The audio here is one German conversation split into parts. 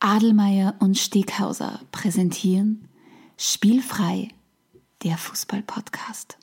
Adelmeier und Steghauser präsentieren Spielfrei, der Fußball-Podcast.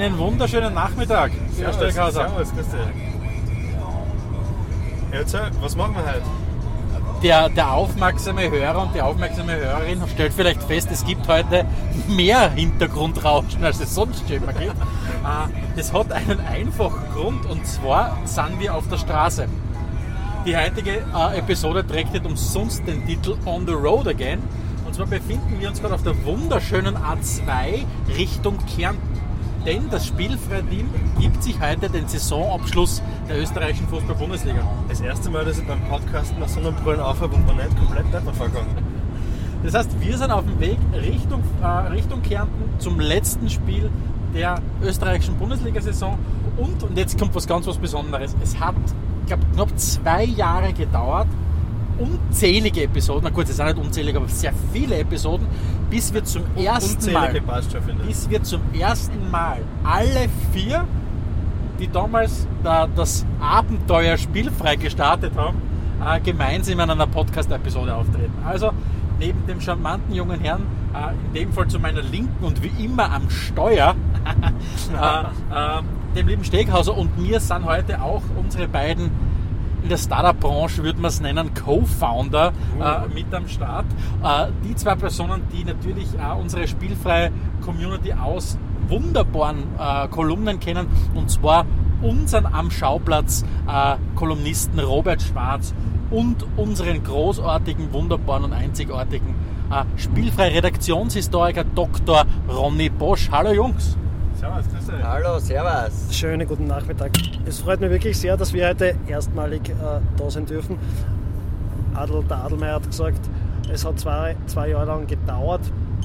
Einen wunderschönen Nachmittag. Herr Steckhauser. Servus, grüß dich. Erzähl, was machen wir heute? Der, der aufmerksame Hörer und die aufmerksame Hörerin stellt vielleicht fest, es gibt heute mehr Hintergrundrauschen, als es sonst schon immer gibt. Das hat einen einfachen Grund und zwar sind wir auf der Straße. Die heutige äh, Episode trägt nicht umsonst den Titel On the Road Again. Und zwar befinden wir uns gerade auf der wunderschönen A2 Richtung Kärnten. Denn das Spielfreiteam gibt sich heute den Saisonabschluss der österreichischen Fußball-Bundesliga. Das erste Mal, dass ich beim Podcasten nach Sonnenbrillen aufhöre und man nicht komplett nicht vorkommt. Das heißt, wir sind auf dem Weg Richtung, äh, Richtung Kärnten zum letzten Spiel der österreichischen Bundesliga-Saison. Und, und jetzt kommt was ganz was Besonderes. Es hat, ich glaube, knapp zwei Jahre gedauert, unzählige Episoden, na gut, es sind nicht unzählige, aber sehr viele Episoden, bis wir zum ersten Mal, bis wir zum ersten Mal alle vier, die damals da, das Abenteuer spielfrei gestartet haben, äh, gemeinsam in einer Podcast-Episode auftreten. Also neben dem charmanten jungen Herrn, äh, in dem Fall zu meiner Linken und wie immer am Steuer, äh, dem lieben Steghauser und mir sind heute auch unsere beiden in der Startup-Branche würde man es nennen, Co-Founder äh, mit am Start. Äh, die zwei Personen, die natürlich auch unsere spielfreie Community aus wunderbaren äh, Kolumnen kennen, und zwar unseren am Schauplatz äh, Kolumnisten Robert Schwarz und unseren großartigen, wunderbaren und einzigartigen äh, spielfrei Redaktionshistoriker Dr. Ronny Bosch. Hallo Jungs! Servus, grüß dich. Hallo, servus. Schönen guten Nachmittag. Es freut mich wirklich sehr, dass wir heute erstmalig äh, da sein dürfen. Adel, der Adelmeier hat gesagt, es hat zwei, zwei Jahre lang gedauert,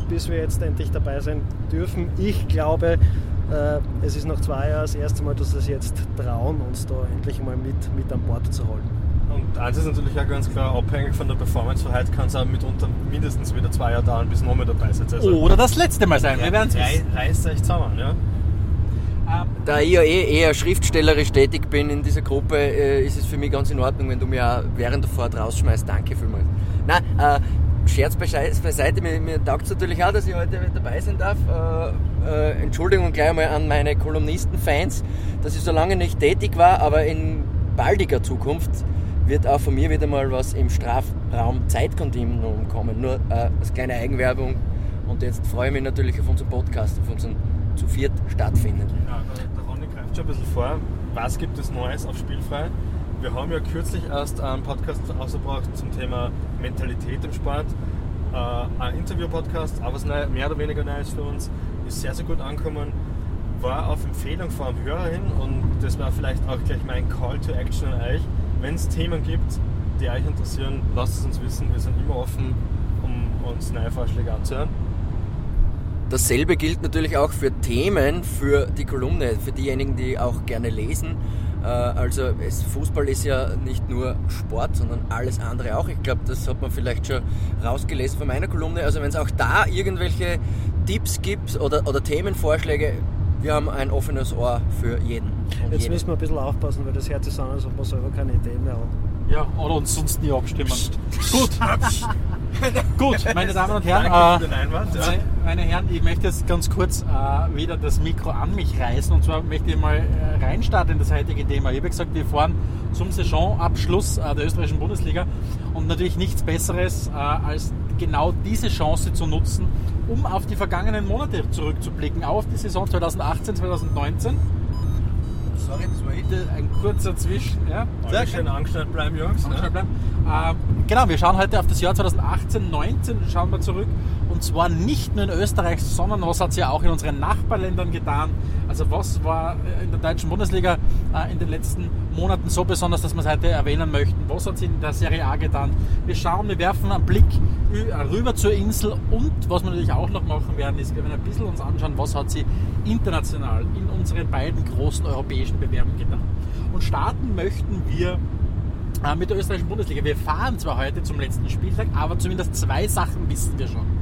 bis wir jetzt endlich dabei sein dürfen. Ich glaube, äh, es ist nach zwei Jahren das erste Mal, dass wir es jetzt trauen, uns da endlich mal mit, mit an Bord zu holen. Und eins ist natürlich auch ganz klar, abhängig von der Performance von heute kann es auch mitunter mindestens wieder zwei Jahre dauern, bis noch mal dabei seid. Also, Oder das letzte Mal sein, wir werden es wissen. reißt euch zusammen, ja? Da ich ja eh eher schriftstellerisch tätig bin in dieser Gruppe, äh, ist es für mich ganz in Ordnung, wenn du mir während der Fahrt rausschmeißt. Danke vielmals. Nein, äh, Scherz beiseite, mir, mir taugt es natürlich auch, dass ich heute dabei sein darf. Äh, äh, Entschuldigung gleich einmal an meine Kolumnisten-Fans, dass ich so lange nicht tätig war, aber in baldiger Zukunft wird auch von mir wieder mal was im Strafraum Zeitkontinuum kommen. Nur äh, als kleine Eigenwerbung. Und jetzt freue ich mich natürlich auf unseren Podcast, auf unseren zu viert stattfindenden. Ja, der, Ronny greift schon ein bisschen vor. Was gibt es Neues auf Spielfrei? Wir haben ja kürzlich erst einen Podcast ausgebracht zum Thema Mentalität im Sport. Äh, ein Interview-Podcast, aber neu, mehr oder weniger Neues für uns, ist sehr, sehr gut angekommen. War auf Empfehlung von einem Hörer hin und das war vielleicht auch gleich mein Call to Action an euch. Wenn es Themen gibt, die euch interessieren, lasst es uns wissen. Wir sind immer offen, um uns neue Vorschläge anzuhören. Dasselbe gilt natürlich auch für Themen, für die Kolumne, für diejenigen, die auch gerne lesen. Äh, Also es, Fußball ist ja nicht nur Sport, sondern alles andere auch. Ich glaube, das hat man vielleicht schon rausgelesen von meiner Kolumne. Also wenn es auch da irgendwelche Tipps gibt oder, oder Themenvorschläge, wir haben ein offenes Ohr für jeden. Jetzt müssen wir ein bisschen aufpassen, weil das hört sich so an, als ob wir selber keine Ideen mehr haben. Ja, oder uns sonst nie abstimmen. Gut. Gut, meine Damen und Herren, äh, den Einwand. Ja. meine, meine Herren, ich möchte jetzt ganz kurz äh, wieder das Mikro an mich reißen. Und zwar möchte ich mal äh, reinstarten in das heutige Thema. Ich habe gesagt, wir fahren zum Saisonabschluss äh, der österreichischen Bundesliga und natürlich nichts Besseres äh, als genau diese Chance zu nutzen, um auf die vergangenen Monate zurückzublicken, auf die Saison 2018, 2019. Sorry, das war ich. Ein kurzer Zwischen. Ja, Sehr schön angestellt bleiben, Jungs. Angestellt Ne? bleiben. Ähm, genau, wir schauen heute auf das Jahr 2018, 19 schauen wir zurück. Und zwar nicht nur in Österreich, sondern was hat sie ja auch in unseren Nachbarländern getan. Also was war äh, in der deutschen Bundesliga äh, in den letzten Monaten so besonders, dass wir es heute erwähnen möchten. Was hat sie in der Serie A getan? Wir schauen, wir werfen einen Blick äh, rüber zur Insel und was wir natürlich auch noch machen werden, ist, wir werden ein bisschen uns anschauen, was hat sie international in unseren beiden großen europäischen Bewerben getan. Und starten möchten wir mit der österreichischen Bundesliga. Wir fahren zwar heute zum letzten Spieltag, aber zumindest zwei Sachen wissen wir schon.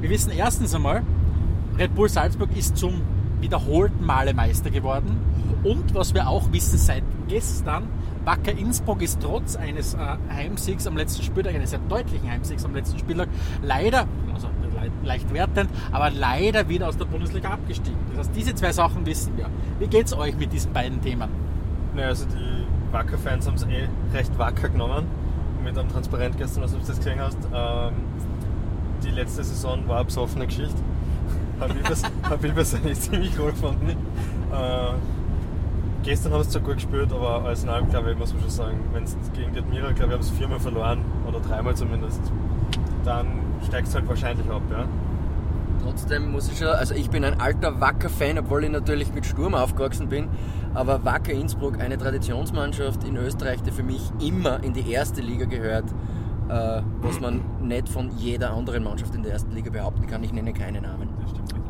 Wir wissen erstens einmal, Red Bull Salzburg ist zum wiederholten Male Meister geworden. Und was wir auch wissen seit gestern, Wacker Innsbruck ist trotz eines äh, Heimsiegs am letzten Spieltag, eines sehr deutlichen Heimsiegs am letzten Spieltag, leider, also le leicht wertend, aber leider wieder aus der Bundesliga abgestiegen. Das heißt, diese zwei Sachen wissen wir. Wie geht es euch mit diesen beiden Themen? Ne, also die Wacker-Fans haben es eh recht wacker genommen. Mit einem Transparent gestern, was du das gesehen hast. Ähm, die letzte Saison war eine besoffene Geschichte. Habe ich, hab ich persönlich ziemlich cool gefunden. Äh, gestern haben sie zwar gut gespielt, aber als in allem, glaube ich, muss man schon sagen, wenn es gegen die Admira, glaube ich, haben sie viermal verloren oder dreimal zumindest, dann steigst du halt wahrscheinlich ab, ja. Trotzdem muss ich schon, also ich bin ein alter Wacker-Fan, obwohl ich natürlich mit Sturm aufgewachsen bin. Aber Wacker Innsbruck, eine Traditionsmannschaft in Österreich, die für mich immer in die erste Liga gehört, äh, was man nicht von jeder anderen Mannschaft in der ersten Liga behaupten kann. Ich nenne keine Namen.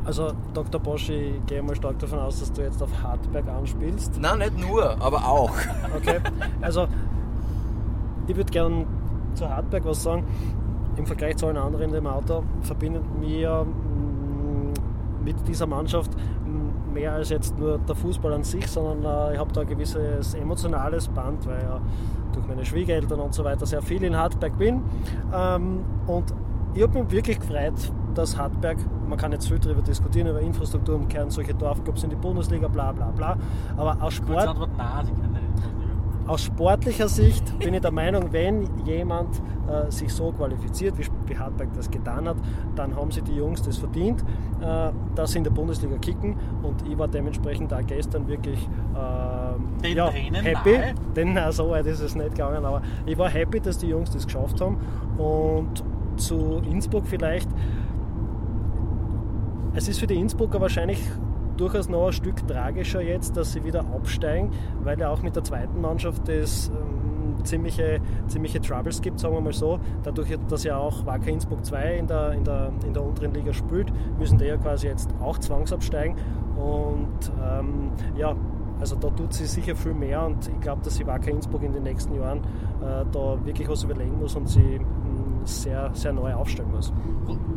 Also Dr. Bosch, ich gehe mal stark davon aus, dass du jetzt auf Hartberg anspielst. Nein, nicht nur, aber auch. Okay, also ich würde gern zu Hartberg was sagen. Im Vergleich zu allen anderen in dem Auto verbindet mir mit dieser Mannschaft mehr als jetzt nur der Fußball an sich, sondern äh, ich habe da ein gewisses emotionales Band, weil ja durch meine Schwiegereltern und so weiter sehr viel in Hartberg bin. Ähm, und ich habe mich wirklich gefreut, dass Hartberg, man kann jetzt viel darüber diskutieren, über Infrastruktur und kehren solche Dorfclubs in die Bundesliga, bla bla bla. Aber aus Sport, Antwort, nein. Aus sportlicher Sicht bin ich der Meinung, wenn jemand äh, sich so qualifiziert, wie, wie Hartberg das getan hat, dann haben sie die Jungs das verdient, äh, dass sie in der Bundesliga kicken. Und ich war dementsprechend da gestern wirklich äh, Den ja, Tränen happy. nahe? Denn na, so weit ist es nicht gegangen, aber ich war happy, dass die Jungs das geschafft haben. Und zu Innsbruck vielleicht. Es ist für die Innsbrucker wahrscheinlich durchaus noch ein Stück tragischer jetzt, dass sie wieder absteigen, weil ja auch mit der zweiten Mannschaft es ähm, ziemliche, ziemliche Troubles gibt, sagen wir mal so. Dadurch, dass ja auch Wacker Innsbruck 2 in der, in, der, in der unteren Liga spielt, müssen die ja quasi jetzt auch zwangsabsteigen. Und ähm, ja, also da tut sie sicher viel mehr und ich glaube, dass sie Wacker Innsbruck in den nächsten Jahren äh, da wirklich was überlegen muss und sie sehr, sehr neu aufstellen muss.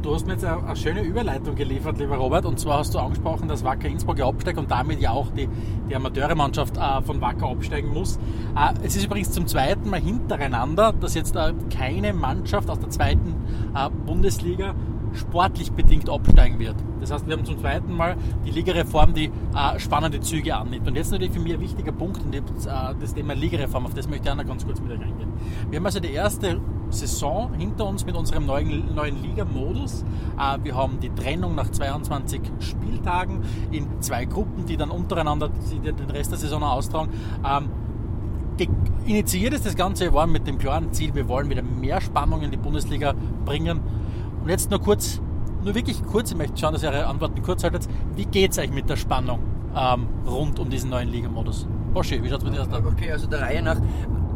Du hast mir jetzt eine, schöne Überleitung geliefert, lieber Robert. Und zwar hast du angesprochen, dass Wacker Innsbruck ja absteigt und damit ja auch die, die Amateurmannschaft äh, von Wacker absteigen muss. Äh, es ist übrigens zum zweiten Mal hintereinander, dass jetzt äh, keine Mannschaft aus der zweiten äh, Bundesliga sportlich bedingt absteigen wird. Das heißt, wir haben zum zweiten Mal die Ligareform, die äh, spannende Züge annimmt. Und jetzt natürlich für mich ein wichtiger Punkt, und das, äh, das Thema Ligareform, auf das möchte ich auch noch ganz kurz mit euch eingehen. Wir haben also die erste Saison hinter uns mit unserem neuen, neuen Liga-Modus. Äh, wir haben die Trennung nach 22 Spieltagen in zwei Gruppen, die dann untereinander den Rest der Saison austragen. Ähm, initiiert ist das Ganze war mit dem klaren Ziel, wir wollen wieder mehr Spannung in die Bundesliga bringen. Und jetzt nur kurz, nur wirklich kurz, ich möchte schauen, dass ihr eure Antworten kurz haltet. Wie geht es euch mit der Spannung ähm, rund um diesen neuen Ligamodus? Boschi, wie schaut es mit dir aus? Okay, also der Reihe nach.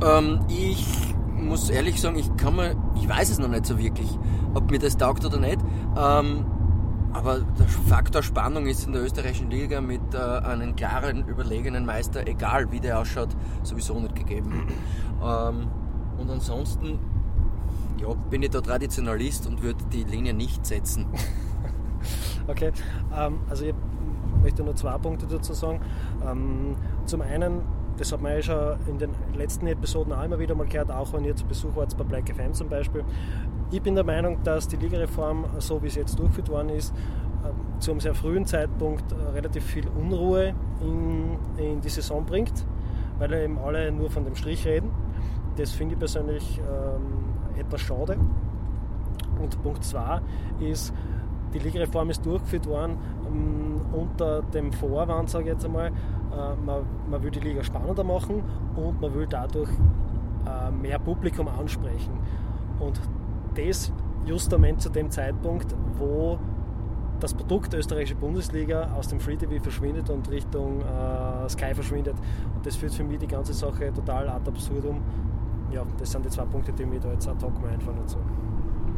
Ähm, ich muss ehrlich sagen, ich kann mir, ich weiß es noch nicht so wirklich, ob mir das taugt oder nicht. Ähm, aber der Faktor Spannung ist in der österreichischen Liga mit äh, einem klaren, überlegenen Meister, egal wie der ausschaut, sowieso nicht gegeben. Ähm, und ansonsten ja, bin ich da Traditionalist und würde die Linie nicht setzen. Okay, ähm, also ich möchte nur zwei Punkte dazu sagen. Ähm, zum einen, das hat man ja schon in den letzten Episoden auch immer wieder mal gehört, auch wenn ihr zu Besuch wart bei Black FM zum Beispiel. Ich bin der Meinung, dass die Ligareform, so wie sie jetzt durchgeführt worden ist, ähm, zu einem sehr frühen Zeitpunkt äh, relativ viel Unruhe in, in die Saison bringt, weil eben alle nur von dem Strich reden. Das finde ich persönlich ähm, etwas schade. Und Punkt 2 ist, die Ligareform ist durchgeführt worden ähm, unter dem Vorwand, sage ich jetzt einmal, äh, man, man will die Liga spannender machen und man will dadurch äh, mehr Publikum ansprechen. Und das justament zu dem Zeitpunkt, wo das Produkt österreichische Bundesliga aus dem Free TV verschwindet und Richtung äh, Sky verschwindet. Und das führt für mich die ganze Sache total ad absurdum. Ja, das sind die zwei Punkte, die mir da jetzt ad hoc mal einfallen dazu.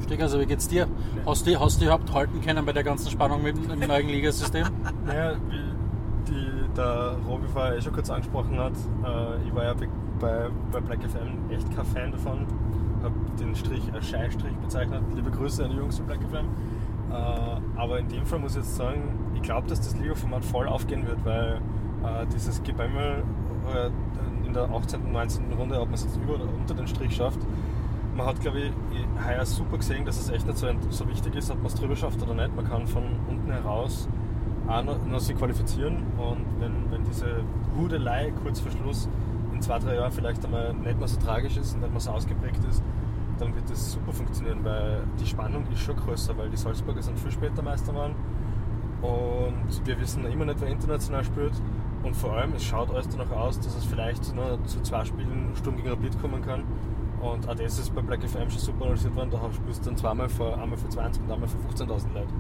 Stig, also wie geht's dir? Hast du, hast du überhaupt halten können bei der ganzen Spannung mit dem neuen Ligasystem? Naja, die, der Robi vorher eh schon kurz angesprochen hat, äh, ich war ja bei, bei Black FM echt kein Fan davon. Habe den Strich als Scheißstrich bezeichnet. Liebe Grüße an die Jungs von Black FM. Äh, aber in dem Fall muss ich jetzt sagen, ich glaube, dass das Liga-Format voll aufgehen wird, weil äh, dieses Gebämmel äh, in der 18. und 19. Runde, ob man es jetzt über oder unter den Strich schafft, man hat, glaube ich, heuer super gesehen, dass es echt nicht so, so wichtig ist, ob man es drüber schafft oder nicht. Man kann von unten heraus auch noch, sich qualifizieren und wenn, wenn diese Hudelei kurz vor Schluss in zwei, drei Jahren vielleicht einmal nicht mehr so tragisch ist und nicht mehr so ausgeprägt ist, dann wird das super funktionieren, weil die Spannung ist schon größer, weil die Salzburger sind viel später Meister waren und wir wissen immer nicht, wer international spielt und vor allem, es schaut alles danach aus, dass es vielleicht nur zu zwei Spielen Sturm gegen Rapid kommen kann und auch das ist bei Black FM schon super analysiert worden. Da spielst du dann zweimal für, einmal für 20 und einmal für 15.000 Leute.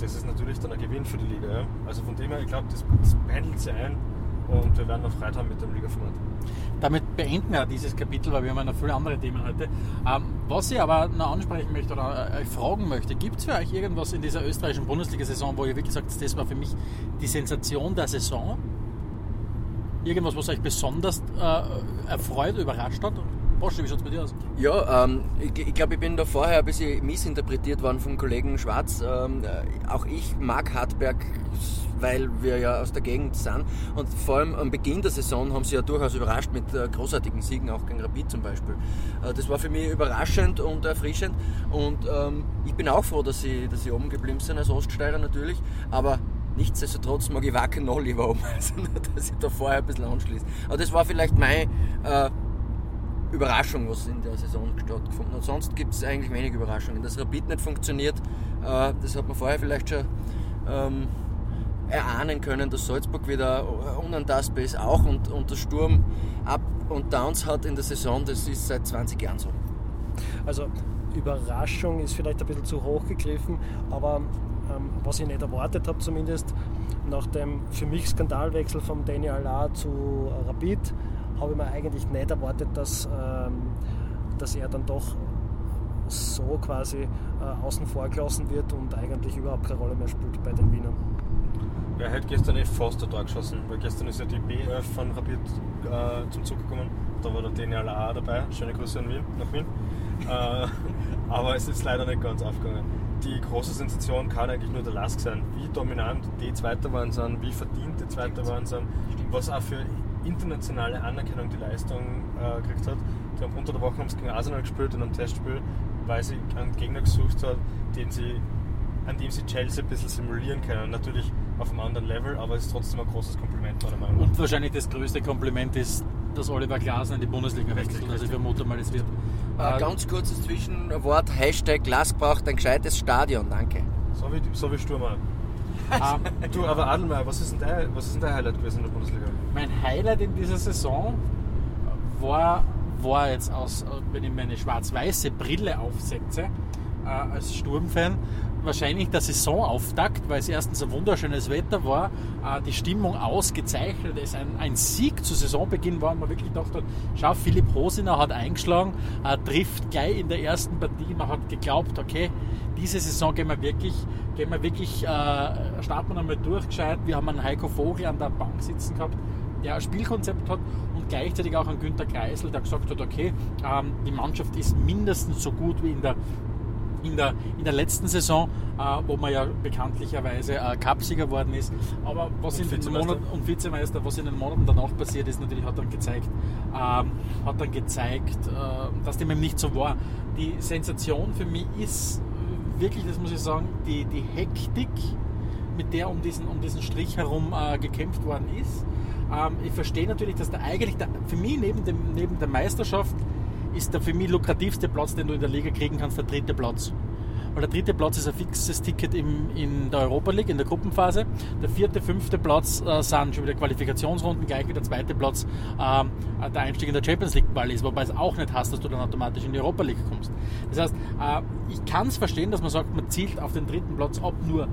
Das ist natürlich dann ein Gewinn für die Liga. Ja? Also von dem her, ich glaube, das, das pendelt sich ein und wir werden noch Freude haben mit dem Ligaformat. Damit beenden wir dieses Kapitel, weil wir haben noch viele andere Themen heute. Ähm, was ich aber noch ansprechen möchte oder euch fragen möchte, gibt es für euch irgendwas in dieser österreichischen Bundesliga-Saison, wo ihr wirklich sagt, das war für mich die Sensation der Saison? Irgendwas, was euch besonders äh, erfreut, überrascht hat? Porsche, wie schaut es bei dir aus? Ja, ähm, ich, ich glaube, ich bin da vorher ein bisschen missinterpretiert worden vom Kollegen Schwarz. Ähm, äh, auch ich mag Hartberg, weil wir ja aus der Gegend sind. Und vor allem am Beginn der Saison haben sie ja durchaus überrascht mit äh, großartigen Siegen, auch gegen Rapid zum Beispiel. Äh, das war für mich überraschend und erfrischend. Und ähm, ich bin auch froh, dass sie, dass sie oben geblieben sind als Oststeirer natürlich. Aber Nichtsdestotrotz mag ich Wacken noch lieber oben, also dass ich da vorher ein bisschen anschließe. Aber das war vielleicht mein äh, Überraschung, was in der Saison stattgefunden hat. Sonst gibt es eigentlich wenig Überraschungen. Dass Rapid nicht funktioniert, äh, das hat man vorher vielleicht schon ähm, erahnen können, dass Salzburg wieder unantastbar ist auch und, und der Sturm Up und Downs hat in der Saison, das ist seit 20 Jahren so. Also Überraschung ist vielleicht ein bisschen zu hoch gegriffen, aber ähm, was ich nicht erwartet habe zumindest, nach dem für mich Skandalwechsel von Danny Allar zu Rapid, habe ich mir eigentlich nicht erwartet, dass, ähm, dass er dann doch so quasi äh, außen vor gelassen wird und eigentlich überhaupt keine Rolle mehr spielt bei den Wienern. Er hat gestern eh fast ein Tor geschossen, weil gestern ist ja die B11 von Rapid äh, zum Zug gekommen. Da war der Daniel A. dabei. Schöne Grüße an Wien, nach Wien. äh, aber es ist leider nicht ganz aufgegangen. Die große Sensation kann eigentlich nur der Lask sein. Wie dominant die Zweiter waren sind, wie verdient die Zweiter waren sind, was auch für internationale Anerkennung die Leistung äh, gekriegt hat. Die haben unter der Woche haben sie gegen Arsenal gespielt in einem Testspiel, weil sie einen Gegner gesucht hat, den sie, an dem sie Chelsea ein bisschen simulieren können. Natürlich auf einem anderen Level, aber es ist trotzdem ein großes Kompliment meiner Meinung nach. Und wahrscheinlich das größte Kompliment ist, dass Oliver Glasner in die Bundesliga wechselt. Also ich vermute mal, es wird. Ein äh, ganz kurzes Zwischenwort, Hashtag Glas braucht ein gescheites Stadion, danke. So wie, so wie Sturm um, du, aber Adelmeier, was ist, denn dein, was ist denn dein Highlight gewesen in der Bundesliga? Mein Highlight in dieser Saison war, war jetzt aus, wenn ich meine schwarz-weiße Brille aufsetze, äh, als Sturmfan, wahrscheinlich der Saisonauftakt, weil es erstens ein wunderschönes Wetter war, äh, die Stimmung ausgezeichnet ist, ein, ein Sieg zu Saisonbeginn war, und man wirklich gedacht hat, schau, Philipp Rosiner hat eingeschlagen, äh, trifft gleich in der ersten Partie, man hat geglaubt, okay, diese Saison gehen wir wirklich, gehen wir wirklich, äh, starten wir einmal durch gescheit. Wir haben einen Heiko Vogel an der Bank sitzen gehabt, der ein Spielkonzept hat und gleichzeitig auch einen Günther Kreisel, der gesagt hat, okay, ähm, die Mannschaft ist mindestens so gut wie in der in der, in der letzten Saison, äh, wo man ja bekanntlicherweise äh, Cupsieger geworden ist. Aber was und in den Monaten und Vizemeister, was in den Monaten danach passiert ist, natürlich hat dann gezeigt, ähm, hat dann gezeigt, äh, dass dem eben nicht so war. Die Sensation für mich ist wirklich, das muss ich sagen, die, die Hektik, mit der um diesen, um diesen Strich herum äh, gekämpft worden ist. Ähm, ich verstehe natürlich, dass der eigentlich der, für mich neben, dem, neben der Meisterschaft ist der für mich lukrativste Platz, den du in der Liga kriegen kannst, der dritte Platz. Weil der dritte Platz ist ein fixes Ticket im, in der Europa League, in der Gruppenphase. Der vierte, fünfte Platz äh, sind schon wieder Qualifikationsrunden, gleich wie der zweite Platz ähm, der Einstieg in der Champions League Quali ist, wobei es auch nicht heißt, dass du dann automatisch in die Europa League kommst. Das heißt, äh, ich kann es verstehen, dass man sagt, man zielt auf den dritten Platz ab, nur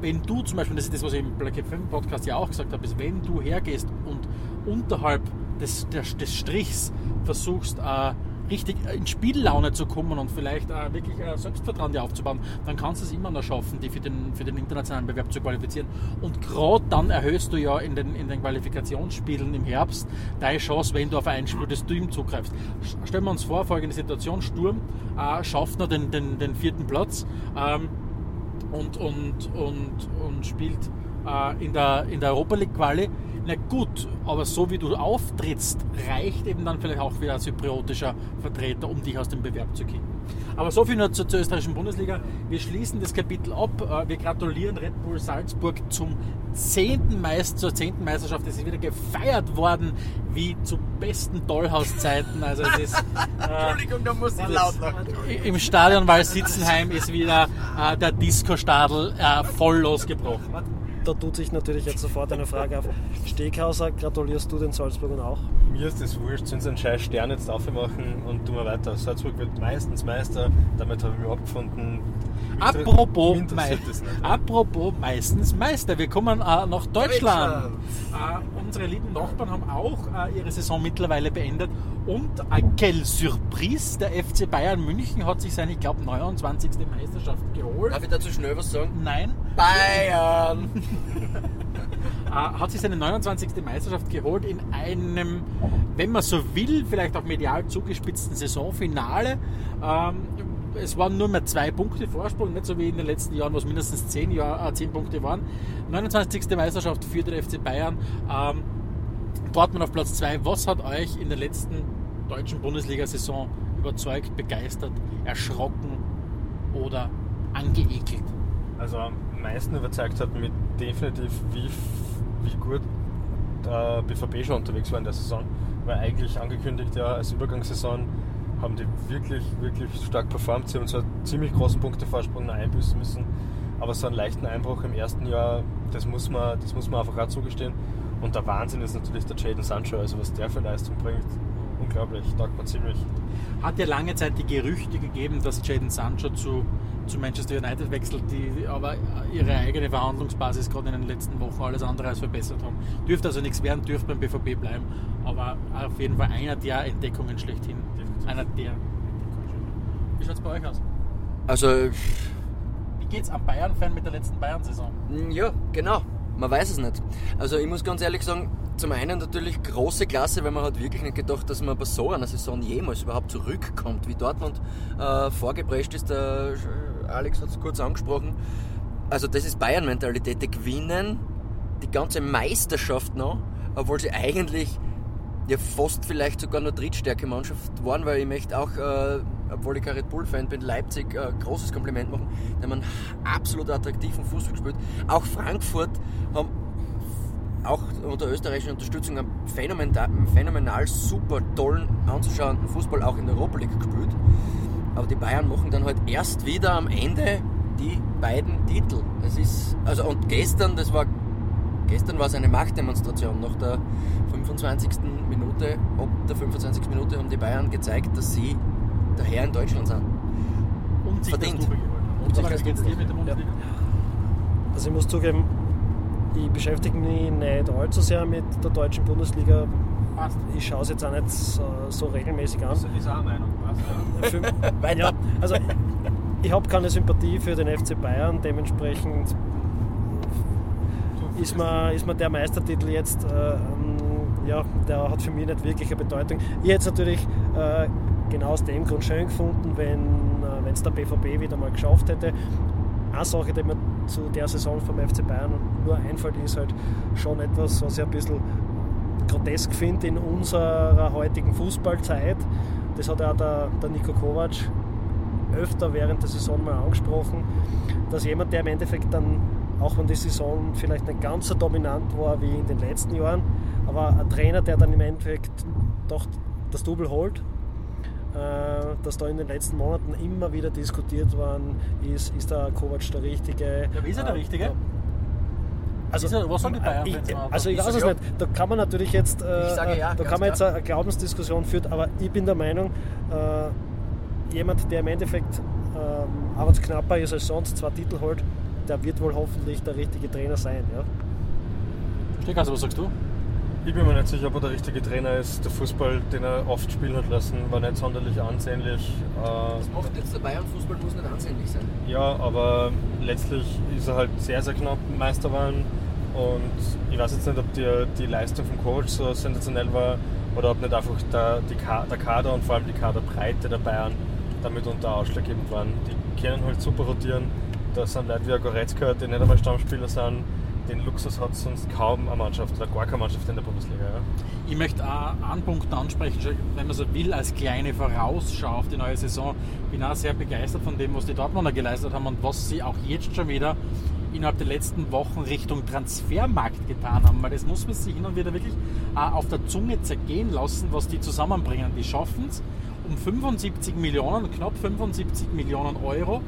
wenn du zum Beispiel, das ist das, was ich im Black FM Podcast ja auch gesagt habe, ist, wenn du hergehst und unterhalb des, des, des Strichs versuchst, äh, richtig in Spiellaune zu kommen und vielleicht äh, wirklich äh, Selbstvertrauen dir aufzubauen, dann kannst du es immer noch schaffen, dich für den, für den internationalen Bewerb zu qualifizieren. Und gerade dann erhöhst du ja in den, in den Qualifikationsspielen im Herbst deine Chance, wenn du auf ein Spiel des Team zugreifst. Stellen wir uns vor, folgende Situation, Sturm äh, schafft noch den, den, den vierten Platz ähm, und, und, und, und spielt äh, in, der, in der Europa League Quali na gut, aber so wie du auftrittst, reicht eben dann vielleicht auch wieder als zypriotischer Vertreter, um dich aus dem Bewerb zu kriegen. Aber so viel nur zur, zur österreichischen Bundesliga. Wir schließen das Kapitel ab. Äh, wir gratulieren Red Bull Salzburg zum zehnten Meister, zur zehnten Meisterschaft. Es ist wieder gefeiert worden wie zu besten Tollhauszeiten. Also es ist, äh, Entschuldigung, da muss ich laut lachen. Im Stadion Sitzenheim ist wieder äh, der Disco-Stadel äh, voll losgebrochen da tut sich natürlich jetzt sofort eine Frage auf. Steghauser, gratulierst du den Salzburgern auch? Mir ist das wurscht, sind sie einen scheiß Stern jetzt aufmachen und tun wir weiter. Salzburg wird meistens Meister, damit habe ich mich abgefunden. Apropos, mei apropos meistens Meister, wir kommen äh, nach Deutschland. Deutschland. Äh, unsere lieben Nachbarn haben auch äh, ihre Saison mittlerweile beendet und äh, quelle Surprise, der FC Bayern München hat sich seine, ich glaube, 29. Meisterschaft geholt. Darf ich dazu schnell was sagen? Nein. Bayern! äh, hat sich seine 29. Meisterschaft geholt in einem, wenn man so will, vielleicht auch medial zugespitzten Saisonfinale. Ähm, es waren nur mehr zwei Punkte Vorsprung, nicht so wie in den letzten Jahren, wo es mindestens zehn, Jahr, äh, zehn Punkte waren. 29. Meisterschaft für den FC Bayern. Ähm, Dortmund auf Platz 2. Was hat euch in der letzten deutschen Bundesliga-Saison überzeugt, begeistert, erschrocken oder angeekelt? Also meisten überzeugt hat mich definitiv, wie, wie gut der BVB schon unterwegs war in der Saison. Weil eigentlich angekündigt ja als Übergangssaison haben die wirklich, wirklich stark performt. Sie haben zwar ziemlich großen Punktevorsprung noch einbüßen müssen, aber so einen leichten Einbruch im ersten Jahr, das muss man, das muss man einfach auch zugestehen. Und der Wahnsinn ist natürlich der Jaden Sancho, also was der für Leistung bringt. Unglaublich, taugt man ziemlich. Hat ja lange Zeit die Gerüchte gegeben, dass Jaden Sancho zu, zu Manchester United wechselt, die aber ihre eigene Verhandlungsbasis gerade in den letzten Wochen alles andere als verbessert haben. Dürfte also nichts werden, dürfte beim BVB bleiben, aber auf jeden Fall einer der Entdeckungen schlechthin. Einer der Entdeckungen. Wie schaut es bei euch aus? Also. Wie geht es am Bayern-Fan mit der letzten Bayern-Saison? Ja, genau. Man weiß es nicht. Also ich muss ganz ehrlich sagen, zum einen natürlich große Klasse, weil man hat wirklich nicht gedacht, dass man bei so einer Saison jemals überhaupt zurückkommt, wie Dortmund äh, vorgeprescht ist. Der Alex hat es kurz angesprochen. Also das ist Bayern-Mentalität. Die gewinnen die ganze Meisterschaft noch, obwohl sie eigentlich ja fast vielleicht sogar nur drittstärke Mannschaft waren, weil ich möchte auch, äh, obwohl ich kein Red Bull-Fan bin, Leipzig äh, großes Kompliment machen. Die haben einen absolut attraktiven Fußball gespielt. Auch Frankfurt haben auch unter österreichischer Unterstützung einen phänomenal, phänomenal super tollen anzuschauenden Fußball auch in der Europa League gespielt. Aber die Bayern machen dann halt erst wieder am Ende die beiden Titel. Es ist, also und gestern, das war gestern war es eine Machtdemonstration. Nach der 25. Minute, ab der 25. Minute haben die Bayern gezeigt, dass sie der Herr in Deutschland sind. Und sich Verdient. Und sich das Double. Mit dem ja. Also ich muss zugeben, ich beschäftige mich nicht allzu sehr mit der deutschen Bundesliga. Passt. Ich schaue es jetzt auch nicht so regelmäßig an. Das ist auch eine Meinung. Für, ja, also ich habe keine Sympathie für den FC Bayern, dementsprechend ist mir, ist mir der Meistertitel jetzt, äh, ja, der hat für mich nicht wirklich eine Bedeutung. Ich hätte es natürlich äh, genau aus dem Grund schön gefunden, wenn äh, es der BVB wieder mal geschafft hätte. Eine Sache, die mir zu der Saison vom FC Bayern nur einfällt, ist halt schon etwas, was ich ein bisschen grotesk finde in unserer heutigen Fußballzeit. Das hat auch der, der Nico Kovac öfter während der Saison mal angesprochen, dass jemand, der im Endeffekt dann, auch wenn die Saison vielleicht nicht ganz so dominant war wie in den letzten Jahren, aber ein Trainer, der dann im Endeffekt doch das Double holt, äh, dass da in den letzten Monaten immer wieder diskutiert worden ist, ist der Kovac der Richtige? Ja, wie ist er der Äh, Richtige? Also, Ist was sagen die Bayern ich, also ich weiß es sag nicht. Da kann man natürlich jetzt, äh, ja, da ganz kann man jetzt klar. eine Glaubensdiskussion führen, aber ich bin der Meinung, äh, jemand, der im Endeffekt ähm, arbeitsknapper ist als sonst, zwei Titel holt, der wird wohl hoffentlich der richtige Trainer sein. Ja? Steck, also was sagst du? Ich bin mir nicht sicher, ob er der richtige Trainer ist. Der Fußball, den er oft spielen hat lassen, war nicht sonderlich ansehnlich. Äh, Das macht jetzt der Bayern-Fußball, muss nicht ansehnlich sein. Ja, aber letztlich ist er halt sehr, sehr knapp Meister geworden. Und ich weiß jetzt nicht, ob die, die Leistung von Coach so sensationell war oder ob nicht einfach der, die Ka der Kader und vor allem die Kaderbreite der Bayern damit unter ausschlaggebend waren. Die können halt super rotieren. Da sind Leute wie Goretzka, die nicht einmal Stammspieler sind. Den Luxus hat sonst kaum eine Mannschaft oder gar keine Mannschaft in der Bundesliga. Ja. Ich möchte auch einen Punkt ansprechen, wenn man so will, als kleine Vorausschau auf die neue Saison. Bin auch sehr begeistert von dem, was die Dortmunder geleistet haben und was sie auch jetzt schon wieder innerhalb der letzten Wochen Richtung Transfermarkt getan haben. Weil das muss man sich hin und wieder wirklich auf der Zunge zergehen lassen, was die zusammenbringen. Die schaffen es um 75 Millionen, knapp 75 Millionen Euro,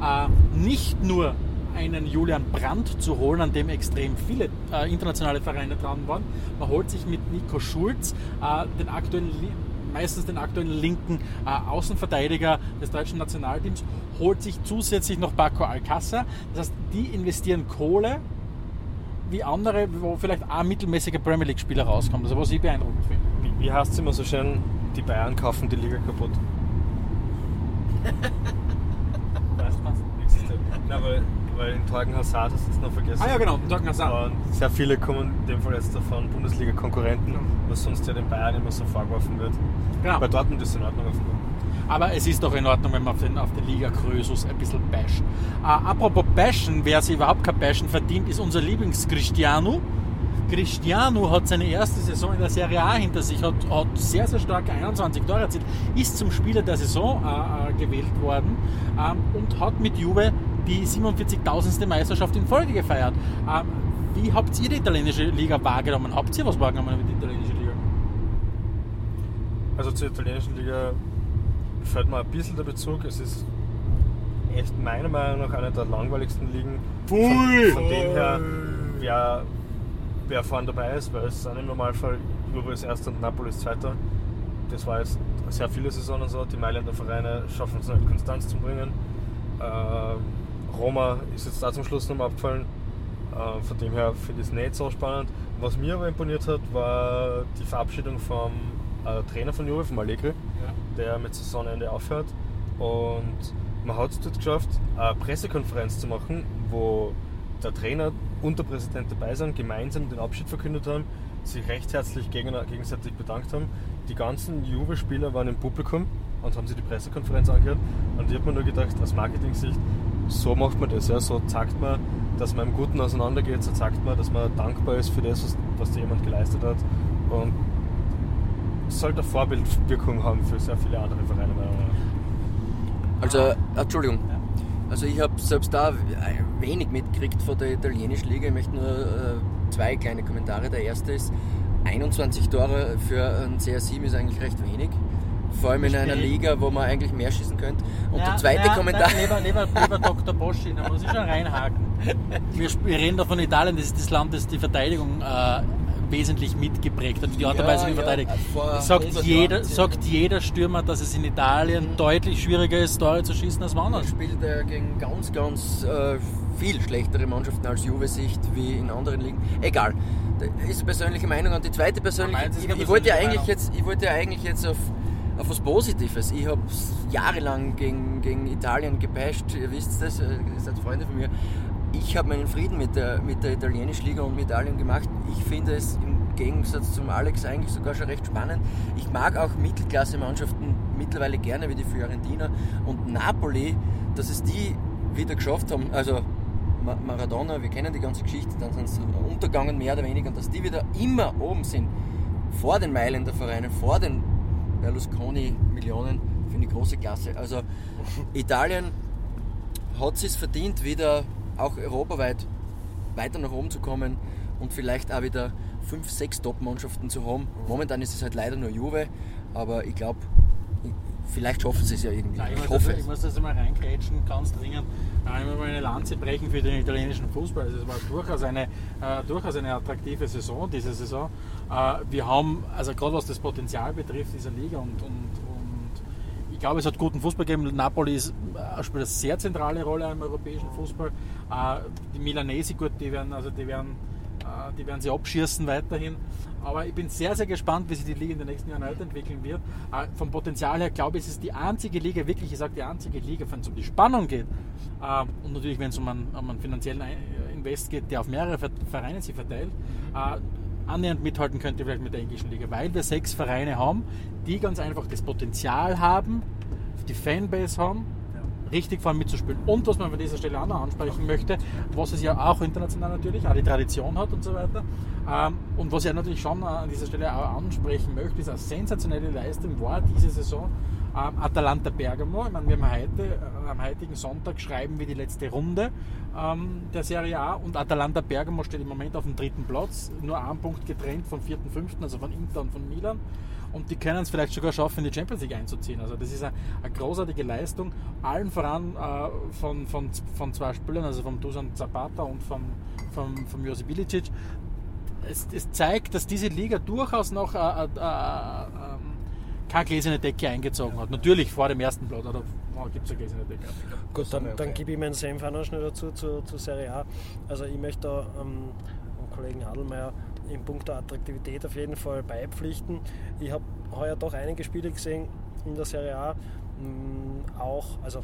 äh, nicht nur einen Julian Brandt zu holen, an dem extrem viele äh, internationale Vereine dran waren. Man holt sich mit Nico Schulz äh, den aktuellen, meistens den aktuellen linken äh, Außenverteidiger des deutschen Nationalteams, holt sich zusätzlich noch Paco Alcázar. Das heißt, die investieren Kohle wie andere, wo vielleicht auch mittelmäßige Premier League-Spieler rauskommen. Also was ich beeindruckend finde. Wie, wie heißt es immer so schön? Die Bayern kaufen die Liga kaputt. Weißt du was? Nein, weil, weil in Torgen Hazard hast du es noch vergessen. Ah ja genau, Dortmund Hazard. Und sehr viele kommen in dem Fall jetzt davon Bundesliga-Konkurrenten, was sonst ja den Bayern immer so vorgeworfen wird. Genau. Bei Dortmund ist es in Ordnung offenbar. Aber es ist doch in Ordnung, wenn man auf den, auf den Liga Krösus ein bisschen basht. Äh, apropos bashen, wer sich überhaupt kein Bashen verdient, ist unser Lieblings-Cristiano. Cristiano hat seine erste Saison in der Serie A hinter sich, hat, hat sehr, sehr starke 21 Tore erzielt, ist zum Spieler der Saison äh, äh, gewählt worden ähm, und hat mit Juve die 47.000. Meisterschaft in Folge gefeiert. Ähm, wie habt ihr die italienische Liga wahrgenommen? Habt ihr was wahrgenommen mit der italienischen Liga? Also zur italienischen Liga fällt mir ein bisschen der Bezug. Es ist echt meiner Meinung nach eine der langweiligsten Ligen. Von, von dem her, wer, wer vorne dabei ist, weil es sind im Normalfall Juve ist Erster und Napoli ist Zweiter. Das war jetzt sehr viele Saisonen so. Die Mailänder Vereine schaffen es nicht, Konstanz zu bringen. Äh, Roma ist jetzt da zum Schluss nochmal abgefallen. Äh, von dem her finde ich es nicht so spannend. Was mir aber imponiert hat, war die Verabschiedung vom äh, Trainer von Juve, von Allegri, der mit Saisonende aufhört. Und man hat es dort geschafft, eine Pressekonferenz zu machen, wo der Trainer und der Präsident dabei sind, gemeinsam den Abschied verkündet haben, sich recht herzlich gegen, gegenseitig bedankt haben. Die ganzen Juve-Spieler waren im Publikum und haben sich die Pressekonferenz angehört. Und ich habe mir nur gedacht, aus Marketing-Sicht, so macht man das. Ja. So zeigt man, dass man im Guten auseinandergeht, so zeigt man, dass man dankbar ist für das, was, was dir jemand geleistet hat. Und es sollte eine Vorbildwirkung haben für sehr viele andere Vereine. meiner Meinung nach. Also, äh, Entschuldigung. Also ich habe selbst da wenig mitgekriegt von der italienischen Liga. Ich möchte nur äh, zwei kleine Kommentare. Der erste ist, 21 Tore für ein CR7 ist eigentlich recht wenig. Vor allem in einer Liga, wo man eigentlich mehr schießen könnte. Und der zweite Kommentar... Nein, lieber, lieber, lieber Dr. Boschi, da muss ich schon reinhaken. Wir, wir reden da von Italien, das ist das Land, das die Verteidigung äh, wesentlich mitgeprägt hat, die Art und Weise, wie ja, verteidigt. Sagt 100 jeder, sagt jeder Stürmer, dass es in Italien deutlich schwieriger ist, Tore zu schießen als woanders. spielt äh, gegen ganz, ganz äh, viel schlechtere Mannschaften als Juve-Sicht wie in anderen Ligen. Egal. Das ist eine persönliche Meinung. Und die zweite persönliche, ist ich, ich wollte ja eigentlich jetzt, ich wollte ja eigentlich jetzt auf, auf was Positives. Ich habe jahrelang gegen, gegen Italien gebasht, ihr wisst das, äh, ihr seid Freunde von mir. Ich habe meinen Frieden mit der, mit der italienischen Liga und mit Italien gemacht. Ich finde es im Gegensatz zum Alex eigentlich sogar schon recht spannend. Ich mag auch Mittelklasse-Mannschaften mittlerweile gerne wie die Fiorentina und Napoli, dass es die wieder geschafft haben. Also Ma- Maradona, wir kennen die ganze Geschichte, dann sind sie untergegangen mehr oder weniger und dass die wieder immer oben sind, vor den Mailänder Vereinen, vor den Berlusconi-Millionen, finde ich große Klasse. Also Italien hat es verdient, wieder auch europaweit weiter nach oben zu kommen und vielleicht auch wieder fünf, sechs Top-Mannschaften zu haben. Momentan ist es halt leider nur Juve, aber ich glaube, vielleicht schaffen sie es ja irgendwie. Ja, ich, ich hoffe das, ich muss das einmal reingrätschen, ganz dringend. Ich muss mal eine Lanze brechen für den italienischen Fußball. Also es war durchaus eine, äh, durchaus eine attraktive Saison, diese Saison. Äh, wir haben, also gerade was das Potenzial betrifft, dieser Liga und, und, und ich glaube, es hat guten Fußball gegeben. Napoli äh, spielt eine sehr zentrale Rolle im europäischen Fußball. Äh, die Milanesi, gut, die werden, also die werden, die werden sie abschießen weiterhin. Aber ich bin sehr, sehr gespannt, wie sich die Liga in den nächsten Jahren weiterentwickeln wird. Vom Potenzial her glaube ich, es ist die einzige Liga, wirklich, ich sage die einzige Liga, wenn es um die Spannung geht und natürlich, wenn es um einen, um einen finanziellen Invest geht, der auf mehrere Ver- Vereine sich verteilt, annähernd mithalten könnte vielleicht mit der englischen Liga, weil wir sechs Vereine haben, die ganz einfach das Potenzial haben, die Fanbase haben, richtig vorne mitzuspielen. Und was man von dieser Stelle auch noch ansprechen möchte, was es ja auch international natürlich, auch die Tradition hat und so weiter. Ähm, und was ich natürlich schon an dieser Stelle auch ansprechen möchte, ist eine sensationelle Leistung war diese Saison ähm, Atalanta Bergamo. Ich meine, wir haben heute, äh, am heutigen Sonntag schreiben wir die letzte Runde ähm, der Serie A und Atalanta Bergamo steht im Moment auf dem dritten Platz, nur ein Punkt getrennt vom vierten, fünften, also von Inter und von Milan. Und die können es vielleicht sogar schaffen, in die Champions League einzuziehen. Also das ist eine, großartige Leistung. Allen voran äh, von, von, von zwei Spielern, also vom Dusan Zapata und vom, vom, vom Josip Ilicic. Es, es zeigt, dass diese Liga durchaus noch äh, äh, äh, ähm, keine gläserne Decke eingezogen hat. Natürlich vor dem ersten Blatt, oder gibt es eine gläserne Decke? Gut, dann, dann gebe ich meinen Senf auch noch schnell dazu zur, zur Serie A. Also ich möchte da ähm, dem Kollegen Adelmeier in puncto Attraktivität auf jeden Fall beipflichten. Ich habe heuer doch einige Spiele gesehen in der Serie A, mh, auch, also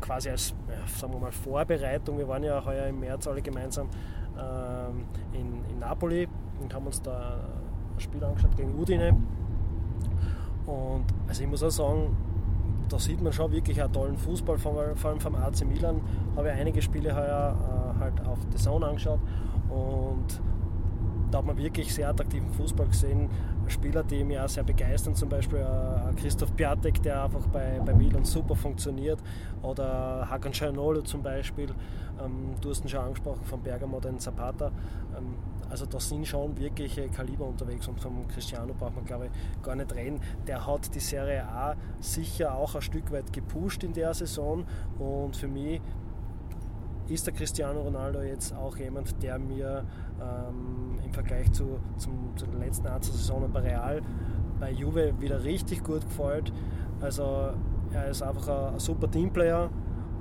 quasi als, ja, sagen wir mal, Vorbereitung. Wir waren ja heuer im März alle gemeinsam ähm, in, in Napoli und haben uns da ein Spiel angeschaut gegen Udine. Und also ich muss auch sagen, da sieht man schon wirklich einen tollen Fußball, vor allem vom AC Milan. Habe ich einige Spiele heuer äh, halt auf The Zone angeschaut und da hat man wirklich sehr attraktiven Fußball gesehen. Spieler, die mich auch sehr begeistern, zum Beispiel äh, Christoph Piatek, der einfach bei, bei Milan super funktioniert, oder Hakan Calhanoglu zum Beispiel. Ähm, du hast ihn schon angesprochen, von Bergamo, den Zapata. Ähm, also da sind schon wirkliche Kaliber unterwegs und vom Cristiano braucht man glaube ich gar nicht reden. Der hat die Serie A sicher auch ein Stück weit gepusht in der Saison und für mich ist der Cristiano Ronaldo jetzt auch jemand, der mir ähm, im Vergleich zu, zum, zu den letzten ein, zwei Saisonen bei Real, bei Juve wieder richtig gut gefällt. Also er ist einfach ein, ein super Teamplayer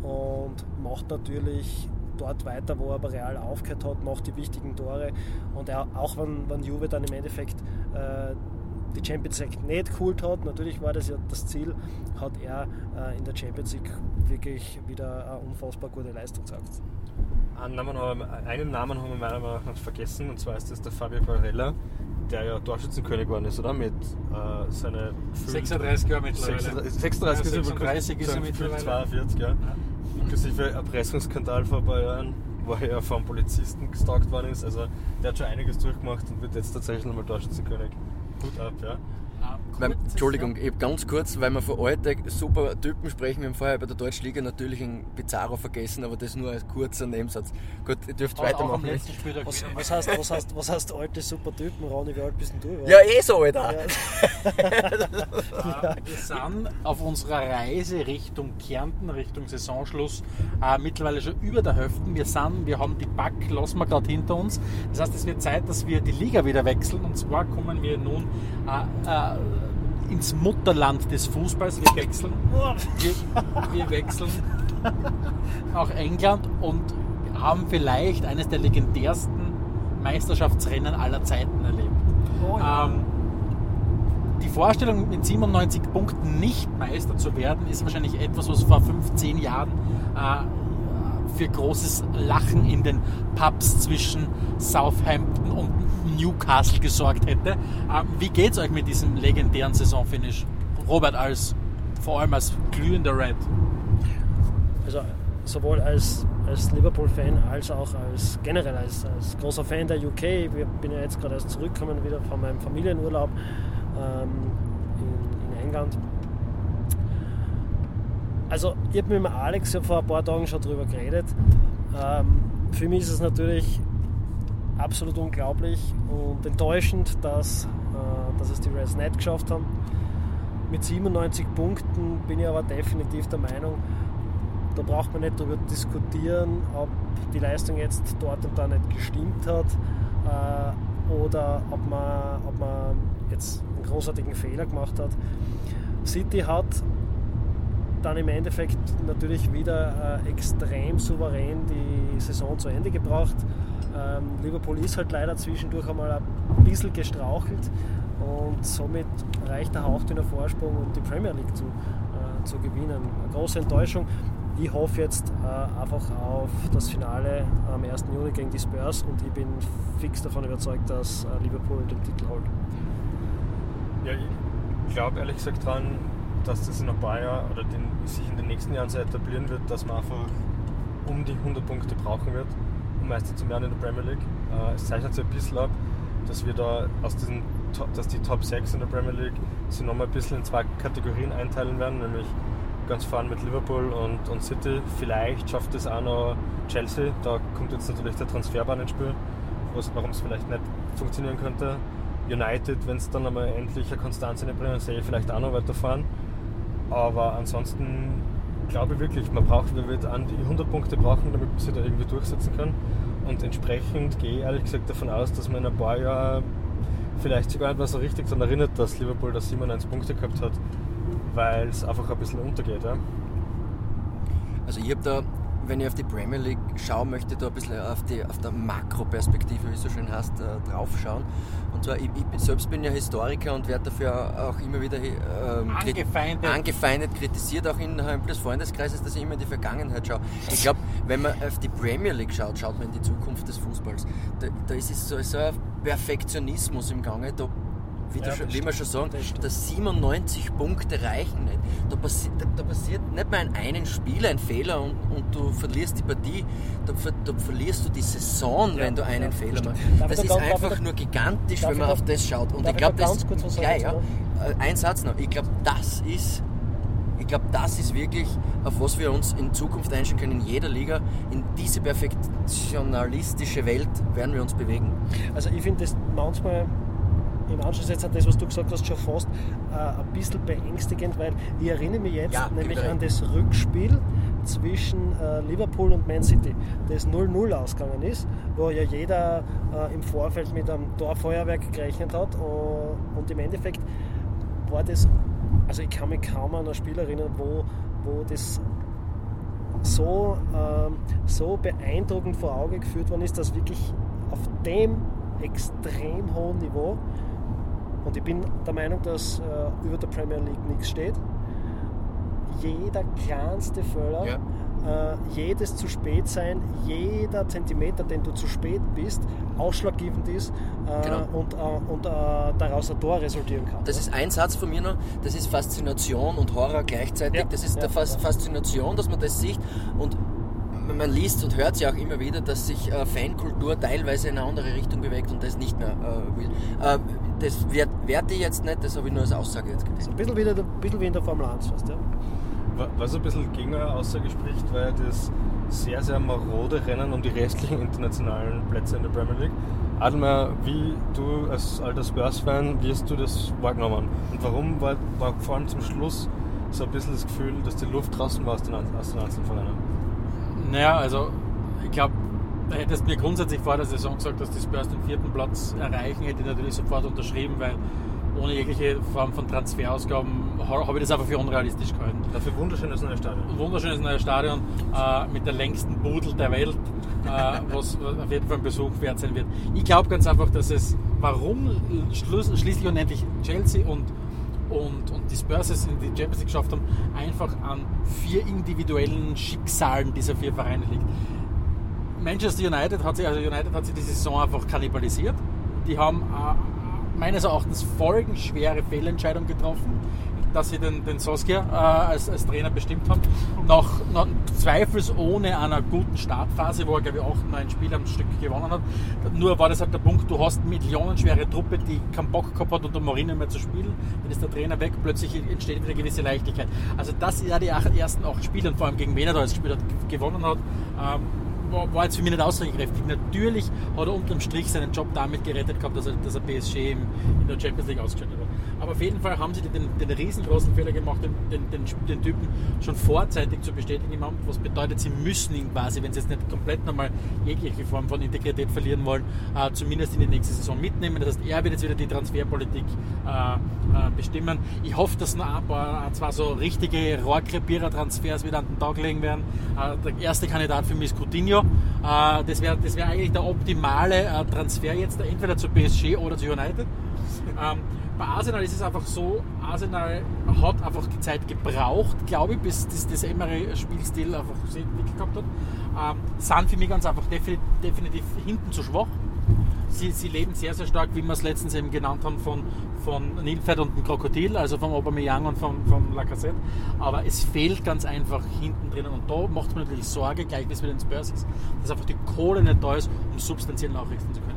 und macht natürlich dort weiter, wo er bei Real aufgehört hat, macht die wichtigen Tore. Und er, auch wenn, wenn Juve dann im Endeffekt äh, die Champions League nicht geholt hat, natürlich war das ja das Ziel, hat er äh, in der Champions League wirklich wieder eine unfassbar gute Leistung gezeigt. Einen Namen, haben wir, einen Namen haben wir meiner Meinung nach vergessen, und zwar ist das der Fabio Barella, der ja Torschützenkönig geworden ist, oder? Mit äh, seine 36 Jahre mittlerweile. 36, 36 Ja, ist er 36 ist er mittlerweile. 42, ja. Inklusive Erpressungsskandal vor ein paar Jahren, wo er ja vom Polizisten gestalkt worden ist. Also der hat schon einiges durchgemacht und wird jetzt tatsächlich nochmal Torschützenkönig. Gut ab, ja. Weil, Entschuldigung, hab ganz kurz, weil wir von alten super Typen sprechen. Wir haben vorher bei der Deutschen Liga natürlich einen Pizarro vergessen, aber das nur als kurzer Nebensatz. Gut, ihr dürft am weitermachen. Was, was, heißt, was, heißt, was heißt alte super Typen, Ronny? Wie alt bist denn du? Ja, eh so, Alter. Ja. Wir sind auf unserer Reise Richtung Kärnten, Richtung Saisonschluss, äh, mittlerweile schon über der Hälfte. Wir sind, wir haben die Back, lassen wir gerade hinter uns. Das heißt, es wird Zeit, dass wir die Liga wieder wechseln. Und zwar kommen wir nun äh, äh, ins Mutterland des Fußballs. Wir wechseln, wir, wir wechseln nach England und haben vielleicht eines der legendärsten Meisterschaftsrennen aller Zeiten erlebt. Ähm, die Vorstellung, mit 97 Punkten nicht Meister zu werden, ist wahrscheinlich etwas, was vor 15 Jahren äh, für großes Lachen in den Pubs zwischen Southampton und Newcastle gesorgt hätte. Äh, wie geht es euch mit diesem legendären Saisonfinish? Robert, als, vor allem als glühender Red. Also sowohl als, als Liverpool-Fan als auch als generell als, als großer Fan der UK. Ich bin ja jetzt gerade erst zurückgekommen wieder von meinem Familienurlaub ähm, in, in England. Also ich habe mit dem Alex ja vor ein paar Tagen schon drüber geredet. Ähm, für mich ist es natürlich absolut unglaublich und enttäuschend, dass, äh, dass es die Reds nicht geschafft haben. mit 97 Punkten bin ich aber definitiv der Meinung, da braucht man nicht darüber diskutieren, ob die Leistung jetzt dort und da nicht gestimmt hat äh, oder ob man, ob man jetzt einen großartigen Fehler gemacht hat. City hat dann im Endeffekt natürlich wieder äh, extrem souverän die Saison zu Ende gebracht. Ähm, Liverpool ist halt leider zwischendurch einmal ein bisschen gestrauchelt und somit reicht der hauchdünner Vorsprung, um die Premier League zu, äh, zu gewinnen. Eine große Enttäuschung. Ich hoffe jetzt äh, einfach auf das Finale am 1. Juni gegen die Spurs und ich bin fix davon überzeugt, dass äh, Liverpool den Titel holt. Ja, ich glaube ehrlich gesagt daran, dass das in ein paar Jahren oder den, sich in den nächsten Jahren so etablieren wird, dass man einfach um die 100 Punkte brauchen wird, Meister zu werden in der Premier League. Äh, es zeichnet sich ein bisschen ab, dass wir da aus diesen dass die Top 6 in der Premier League sich nochmal ein bisschen in zwei Kategorien einteilen werden, nämlich ganz vorne mit Liverpool und, und City. Vielleicht schafft es auch noch Chelsea. Da kommt jetzt natürlich der Transferbahn ins Spiel, warum es vielleicht nicht funktionieren könnte. United, wenn es dann einmal endlich eine Konstanz in der sehe ich vielleicht auch noch weiterfahren. Aber ansonsten glaube ich wirklich, man braucht, man wird an die 100 Punkte brauchen, damit man sich da irgendwie durchsetzen kann. Und entsprechend gehe ich ehrlich gesagt davon aus, dass man in ein paar Jahren vielleicht sogar etwas so richtig daran erinnert, dass Liverpool da 97 Punkte gehabt hat, weil es einfach ein bisschen untergeht. Ja? Also ich habe da wenn ich auf die Premier League schaue, möchte ich da ein bisschen auf, die, auf der Makroperspektive, wie es so schön heißt, äh, drauf schauen. Und zwar, ich, ich, selbst bin ja Historiker und werde dafür auch immer wieder ähm, angefeindet. angefeindet, kritisiert, auch innerhalb des Freundeskreises, dass ich immer in die Vergangenheit schaue. Ich glaube, wenn man auf die Premier League schaut, schaut man in die Zukunft des Fußballs. Da, da ist es so, so ein Perfektionismus im Gange. Da wie, ja, schon, wie wir schon sagen, dass 97 Punkte reichen nicht. Da, passi da, da, passiert nicht mal in einem Spiel ein Fehler und, und du verlierst die Partie, da, da verlierst du die Saison, ja, wenn du einen ja, Fehler machst. Das ist einfach nur gigantisch, wenn man auf das schaut. Und ich glaube, das. Ja, ja, äh, ein Satz noch. Ich glaube, das ist. Ich glaube, das ist wirklich, auf was wir uns in Zukunft einstellen können, in jeder Liga. In diese perfektionalistische Welt werden wir uns bewegen. Also ich finde das manchmal im Anschluss jetzt an das, was du gesagt hast, schon fast äh, ein bisschen beängstigend, weil ich erinnere mich jetzt ja, nämlich an das Rückspiel zwischen äh, Liverpool und Man City, das 0-0 ausgegangen ist, wo ja jeder äh, im Vorfeld mit einem Torfeuerwerk gerechnet hat und, und, im Endeffekt war das, also ich kann mich kaum an ein Spiel erinnern, wo, wo das so, ähm, so beeindruckend vor Auge geführt worden ist, dass wirklich auf dem extrem hohen Niveau und ich bin der Meinung, dass äh, über der Premier League nichts steht. Jeder kleinste Fehler, ja. äh, jedes zu spät sein, jeder Zentimeter, den du zu spät bist, ausschlaggebend ist äh, genau. und, äh, und äh, daraus ein Tor resultieren kann. Das ist ein Satz von mir noch, das ist Faszination und Horror gleichzeitig. Ja. Das ist ja. der Fas Faszination, dass man das sieht und man liest und hört ja auch immer wieder, dass sich äh, Fankultur teilweise in eine andere Richtung bewegt und das nicht mehr äh, will. Äh, das werte ich jetzt nicht, das habe ich nur als Aussage jetzt getätigt. Ein bisschen, wieder, ein bisschen wie in der Formel 1 fast, ja. Was ein bisschen gegen eine Aussage spricht, war ja das sehr, sehr marode Rennen um die restlichen internationalen Plätze in der Premier League. Adelmeier, wie du als alter Spurs-Fan, wie hast du das wahrgenommen? Und warum war, war vor allem zum Schluss so ein bisschen das Gefühl, dass die Luft draußen war aus den, aus den einzelnen Vereinen? Naja, also ich glaube, da hättest du mir grundsätzlich vor der Saison gesagt, dass die Spurs den vierten Platz erreichen, hätte ich natürlich sofort unterschrieben, weil ohne jegliche Form von Transferausgaben habe ich das einfach für unrealistisch gehalten. Dafür wunderschönes neues Stadion. Wunderschönes neues Stadion äh, mit der längsten Budel der Welt, äh, was auf jeden Fall ein Besuch wert sein wird. Ich glaube ganz einfach, dass es, warum schließlich und endlich Chelsea und und, und die Spurs es in die Champions League geschafft haben, einfach an vier individuellen Schicksalen dieser vier Vereine liegt. Manchester United hat sich, also United hat sich die Saison einfach kannibalisiert. Die haben äh, meines Erachtens folgenschwere Fehlentscheidungen getroffen dass sie den, den Soskia äh, als, als Trainer bestimmt haben. Nach, nach zweifelsohne einer guten Startphase, wo er, glaube ich, acht, neun Spiele am Stück gewonnen hat. Nur war das halt der Punkt, du hast millionenschwere Truppe, die keinen Bock gehabt hat, unter Mourinho mehr zu spielen. Dann ist der Trainer weg, plötzlich entsteht wieder eine gewisse Leichtigkeit. Also das ist ja die ersten acht Spiele und vor allem gegen wen er da als Spieler gewonnen hat. Ähm, war, jetzt für mich nicht aussagekräftig. Natürlich hat er unterm Strich seinen Job damit gerettet gehabt, dass er, dass er PSG in der Champions League ausgeschaltet hat. Aber auf jeden Fall haben sie den, den riesengroßen Fehler gemacht, den, den, den, Typen schon vorzeitig zu bestätigen im Amt, was bedeutet, sie müssen ihn quasi, wenn sie jetzt nicht komplett nochmal jegliche Form von Integrität verlieren wollen, äh, zumindest in die nächste Saison mitnehmen. Das heißt, er wird jetzt wieder die Transferpolitik äh, äh, bestimmen. Ich hoffe, dass noch ein paar, zwar so richtige Rohrkrepierer-Transfers wieder an den Tag legen werden. Äh, der erste Kandidat für mich ist Coutinho. Äh, das wäre das wär eigentlich der optimale äh, Transfer jetzt, entweder zu PSG oder zu United. Ähm, bei Arsenal ist es einfach so, Arsenal hat einfach die Zeit gebraucht, glaube ich, bis das, das Emery-Spielstil einfach sich gehabt hat. Ähm, sind für mich ganz einfach definitiv, definitiv hinten zu schwach. Sie, sie, leben sehr, sehr stark, wie wir es letztens eben genannt haben, von, von Nilpferd und dem Krokodil, also vom Aubameyang und vom, vom Lacazette. Aber es fehlt ganz einfach hinten drinnen. Und da macht mir natürlich Sorge, gleich wie es mit den Spurs ist, dass einfach die Kohle nicht da ist, um substanziell nachrichten zu können.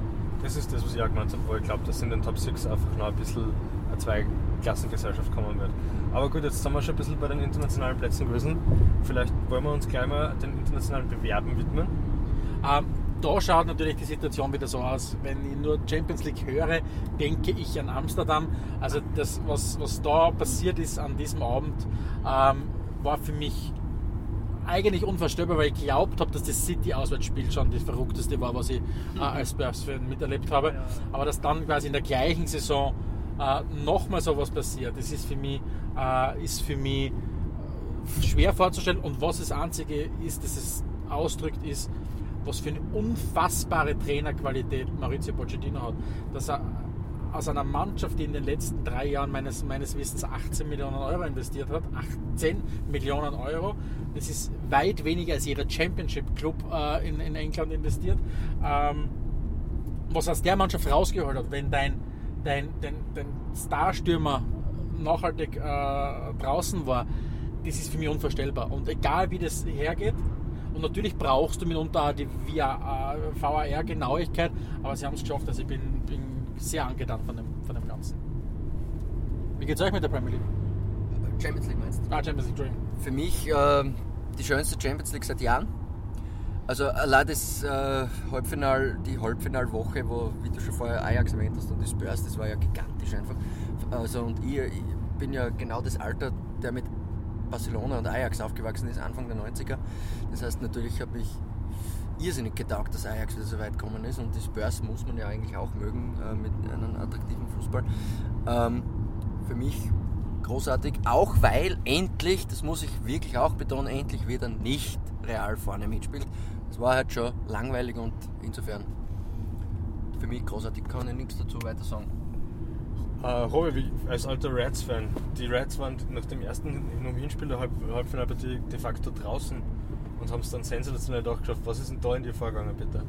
Das ist das, was ich auch gemeint habe, wo ich glaube, dass in den Top 6 einfach noch ein bisschen eine Zweiklassengesellschaft kommen wird. Aber gut, jetzt sind wir schon ein bisschen bei den internationalen Plätzen gewesen. Vielleicht wollen wir uns gleich mal den internationalen Bewerben widmen. Ähm, da schaut natürlich die Situation wieder so aus. Wenn ich nur Champions League höre, denke ich an Amsterdam. Also das, was, was da passiert ist an diesem Abend, ähm, war für mich eigentlich unvorstellbar, weil ich glaubt habe, dass das City-Auswärtsspiel schon das Verrückteste war, was ich äh, als Spurs-Fan miterlebt habe. Aber dass dann quasi in der gleichen Saison äh, nochmal sowas passiert, das ist für mich, äh, ist für mich äh, schwer vorzustellen. Und was das Einzige ist, dass es ausdrückt, ist, was für eine unfassbare Trainerqualität Maurizio Pochettino hat. Dass er aus einer Mannschaft, die in den letzten drei Jahren meines, meines Wissens 18 Millionen Euro investiert hat, 18 Millionen Euro, das ist weit weniger als jeder Championship-Club äh, in, in England investiert, ähm, was aus der Mannschaft rausgeholt hat, wenn dein, dein, dein, dein Starstürmer nachhaltig äh, draußen war, das ist für mich unvorstellbar. Und egal wie das hergeht, und natürlich brauchst du mitunter die VAR-Genauigkeit, aber sie haben es geschafft. Also ich bin, bin sehr angetan von dem, von dem Ganzen. Wie geht es euch mit der Premier League? Champions League meinst du? Ah, Champions League, Entschuldigung. Für mich äh, die schönste Champions League seit Jahren. Also allein das äh, Halbfinal, die Halbfinalwoche, wo, wie du schon vorher Ajax erwähnt hast und die Spurs, das war ja gigantisch einfach. Also und ich, ich bin ja genau das Alter, der mit Barcelona und Ajax aufgewachsen ist, Anfang der 90er. Das heißt, natürlich habe ich irrsinnig getaugt, dass Ajax wieder so weit gekommen ist und die Spurs muss man ja eigentlich auch mögen äh, mit einem attraktiven Fußball. Ähm, für mich großartig, auch weil endlich, das muss ich wirklich auch betonen, endlich wieder nicht Real vorne mitspielt. Das war halt schon langweilig und insofern für mich großartig, kann ich nichts dazu weiter sagen. Äh, Robi, als alter Reds-Fan, die Reds waren nach dem ersten Hinspiel der Halb Halbfinalpartie de facto draußen und haben es dann sensationell doch geschafft. Was ist denn da in dir vorgegangen, bitte?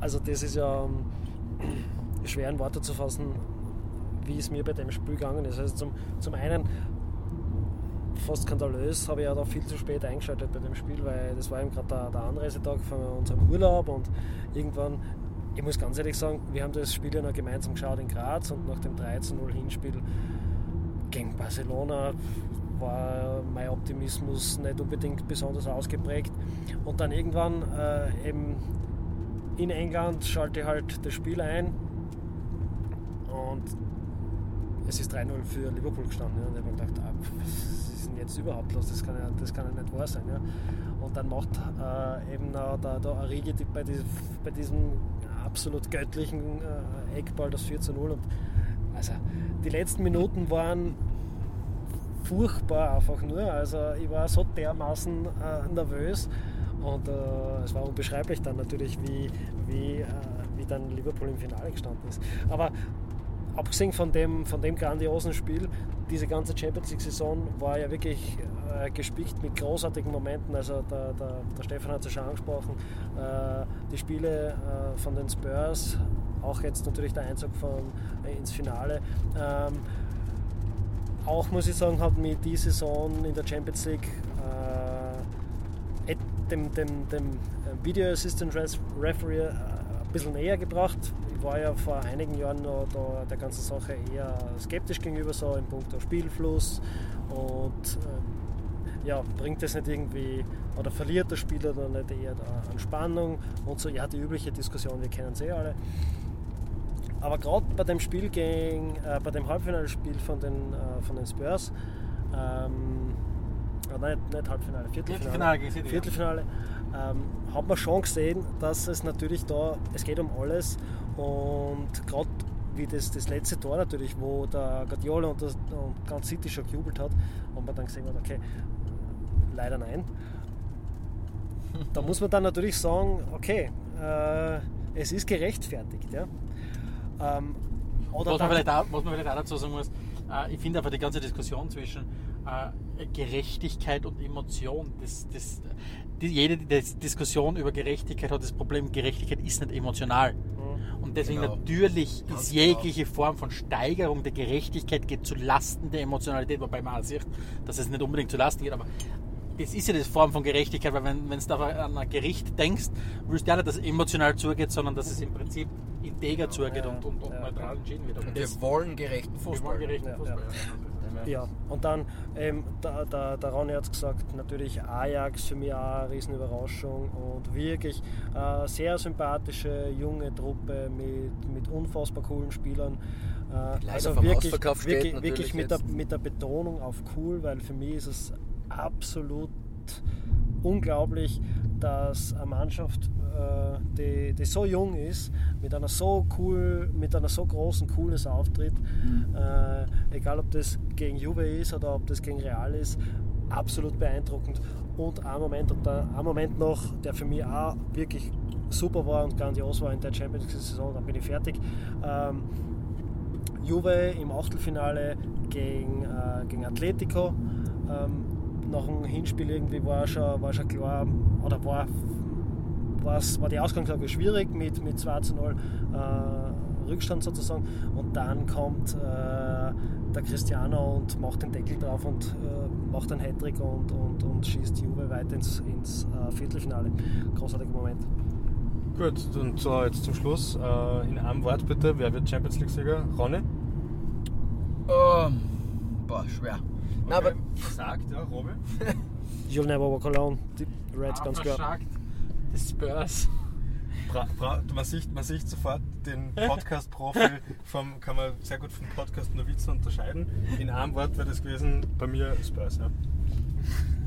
Also das ist ja um, schwer in Worte zu fassen, wie es mir bei dem Spiel gegangen ist. Also zum, zum einen fast skandalös habe ich ja da viel zu spät eingeschaltet bei dem Spiel, weil das war eben gerade der, der Anreisetag von unserem Urlaub und irgendwann ich muss ganz ehrlich sagen, wir haben das Spiel ja noch gemeinsam geschaut in Graz und nach dem 13-0 Hinspiel gegen Barcelona war mein Optimismus nicht unbedingt besonders ausgeprägt. Und dann irgendwann äh, eben in England schalte ich halt das Spiel ein und es ist 3-0 für Liverpool gestanden. Ja. Und ich habe gedacht, ah, was ist denn jetzt überhaupt los? Das kann ja, das kann ja nicht wahr sein. Ja. Und dann macht äh, eben der, der Arigi bei, diesem, bei diesem absolut göttlichen äh, Eckball das 4 zu 0. Und also die letzten Minuten waren furchtbar einfach nur. Also ich war so dermaßen äh, nervös und äh, es war unbeschreiblich dann natürlich, wie, wie, äh, wie dann Liverpool im Finale gestanden ist. Aber abgesehen von dem, von dem grandiosen Spiel, diese ganze Champions League-Saison war ja wirklich äh, gespickt mit großartigen Momenten. Also der, der, der Stefan hat es ja schon angesprochen, äh, die Spiele äh, von den Spurs, auch jetzt natürlich der Einzug von, äh, ins Finale. Ähm, auch muss ich sagen, hat mir die Saison in der Champions League äh, dem, dem, dem Video Assistant Referee äh, ein bisschen näher gebracht. Ich war ja vor einigen Jahren noch da der ganzen Sache eher skeptisch gegenüber, so im Punkt Spielfluss und ja, bringt das nicht irgendwie oder verliert der Spieler dann nicht eher an Spannung und so, ja, die übliche Diskussion, wir kennen sie eh alle. Aber gerade bei dem Spiel gegen, äh, bei dem Halbfinalspiel von den, äh, von den Spurs, ähm, äh, nein, nicht Halbfinale, Viertelfinale, Viertelfinale ja. Viertelfinale ähm, hat man schon gesehen, dass es natürlich da, es geht um alles und gerade wie das, das letzte Tor natürlich, wo der Guardiola und, das, und ganz City schon gejubelt hat und man dann gesehen hat, okay, leider nein. Da muss man dann natürlich sagen, okay, äh, es ist gerechtfertigt. Ja? Ähm, oder Was man, vielleicht auch, was man vielleicht auch dazu sagen muss, äh, ich finde einfach die ganze Diskussion zwischen äh, Gerechtigkeit und Emotion, das, das, die, jede Dis- Diskussion über Gerechtigkeit hat das Problem, Gerechtigkeit ist nicht emotional. Und deswegen Genau. natürlich Ganz ist genau. jegliche Form von Steigerung der Gerechtigkeit geht zu Lasten der Emotionalität, wobei man sieht, dass es nicht unbedingt zu Lasten geht, aber das ist ja die Form von Gerechtigkeit, weil wenn, wenn du an ein Gericht denkst, willst du ja nicht, dass es emotional zugeht, sondern dass es im Prinzip integer zugeht Ja, und, und, und ja. neutral entschieden wird. Aber Und wir wollen gerechten wir wollen Fußball. gerechten Ja, Fußball. Ja, und dann, ähm, der, der, der Ronny hat es gesagt, natürlich Ajax für mich auch eine Riesenüberraschung und wirklich äh, sehr sympathische junge Truppe mit, mit unfassbar coolen Spielern. Äh, steht wirklich, natürlich wirklich mit, der, mit der Betonung auf cool, weil für mich ist es absolut unglaublich, dass eine Mannschaft, äh, die, die so jung ist, mit einer so cool, mit einer so großen Coolness auftritt, äh, egal ob das gegen Juve ist oder ob das gegen Real ist, absolut beeindruckend. Und ein Moment, und der, ein Moment noch, der für mich auch wirklich super war und grandios war in der Champions League-Saison, dann bin ich fertig. Ähm, Juve im Achtelfinale gegen, äh, gegen Atletico. Ähm, nach dem Hinspiel irgendwie war schon, war schon klar, oder war, war die Ausgangslage schwierig mit, mit 2 zu 0 äh, Rückstand sozusagen. Und dann kommt äh, der Cristiano und macht den Deckel drauf und äh, macht einen Hattrick und, und, und schießt Juve weiter ins, ins äh, Viertelfinale. Großartiger Moment. Gut, und so jetzt zum Schluss. Äh, in einem Wort bitte, wer wird Champions League-Sieger? Ronny? Ähm, boah, schwer. Na, aber Sagt, ja, Robi? You'll never walk alone. Die Reds Ah, ganz klar. verschagt. Die Spurs. Bra bra man, sieht, man sieht sofort den Podcast-Profi vom, kann man sehr gut vom Podcast Novizen unterscheiden. In einem Wort wäre das gewesen, bei mir Spurs. Ja.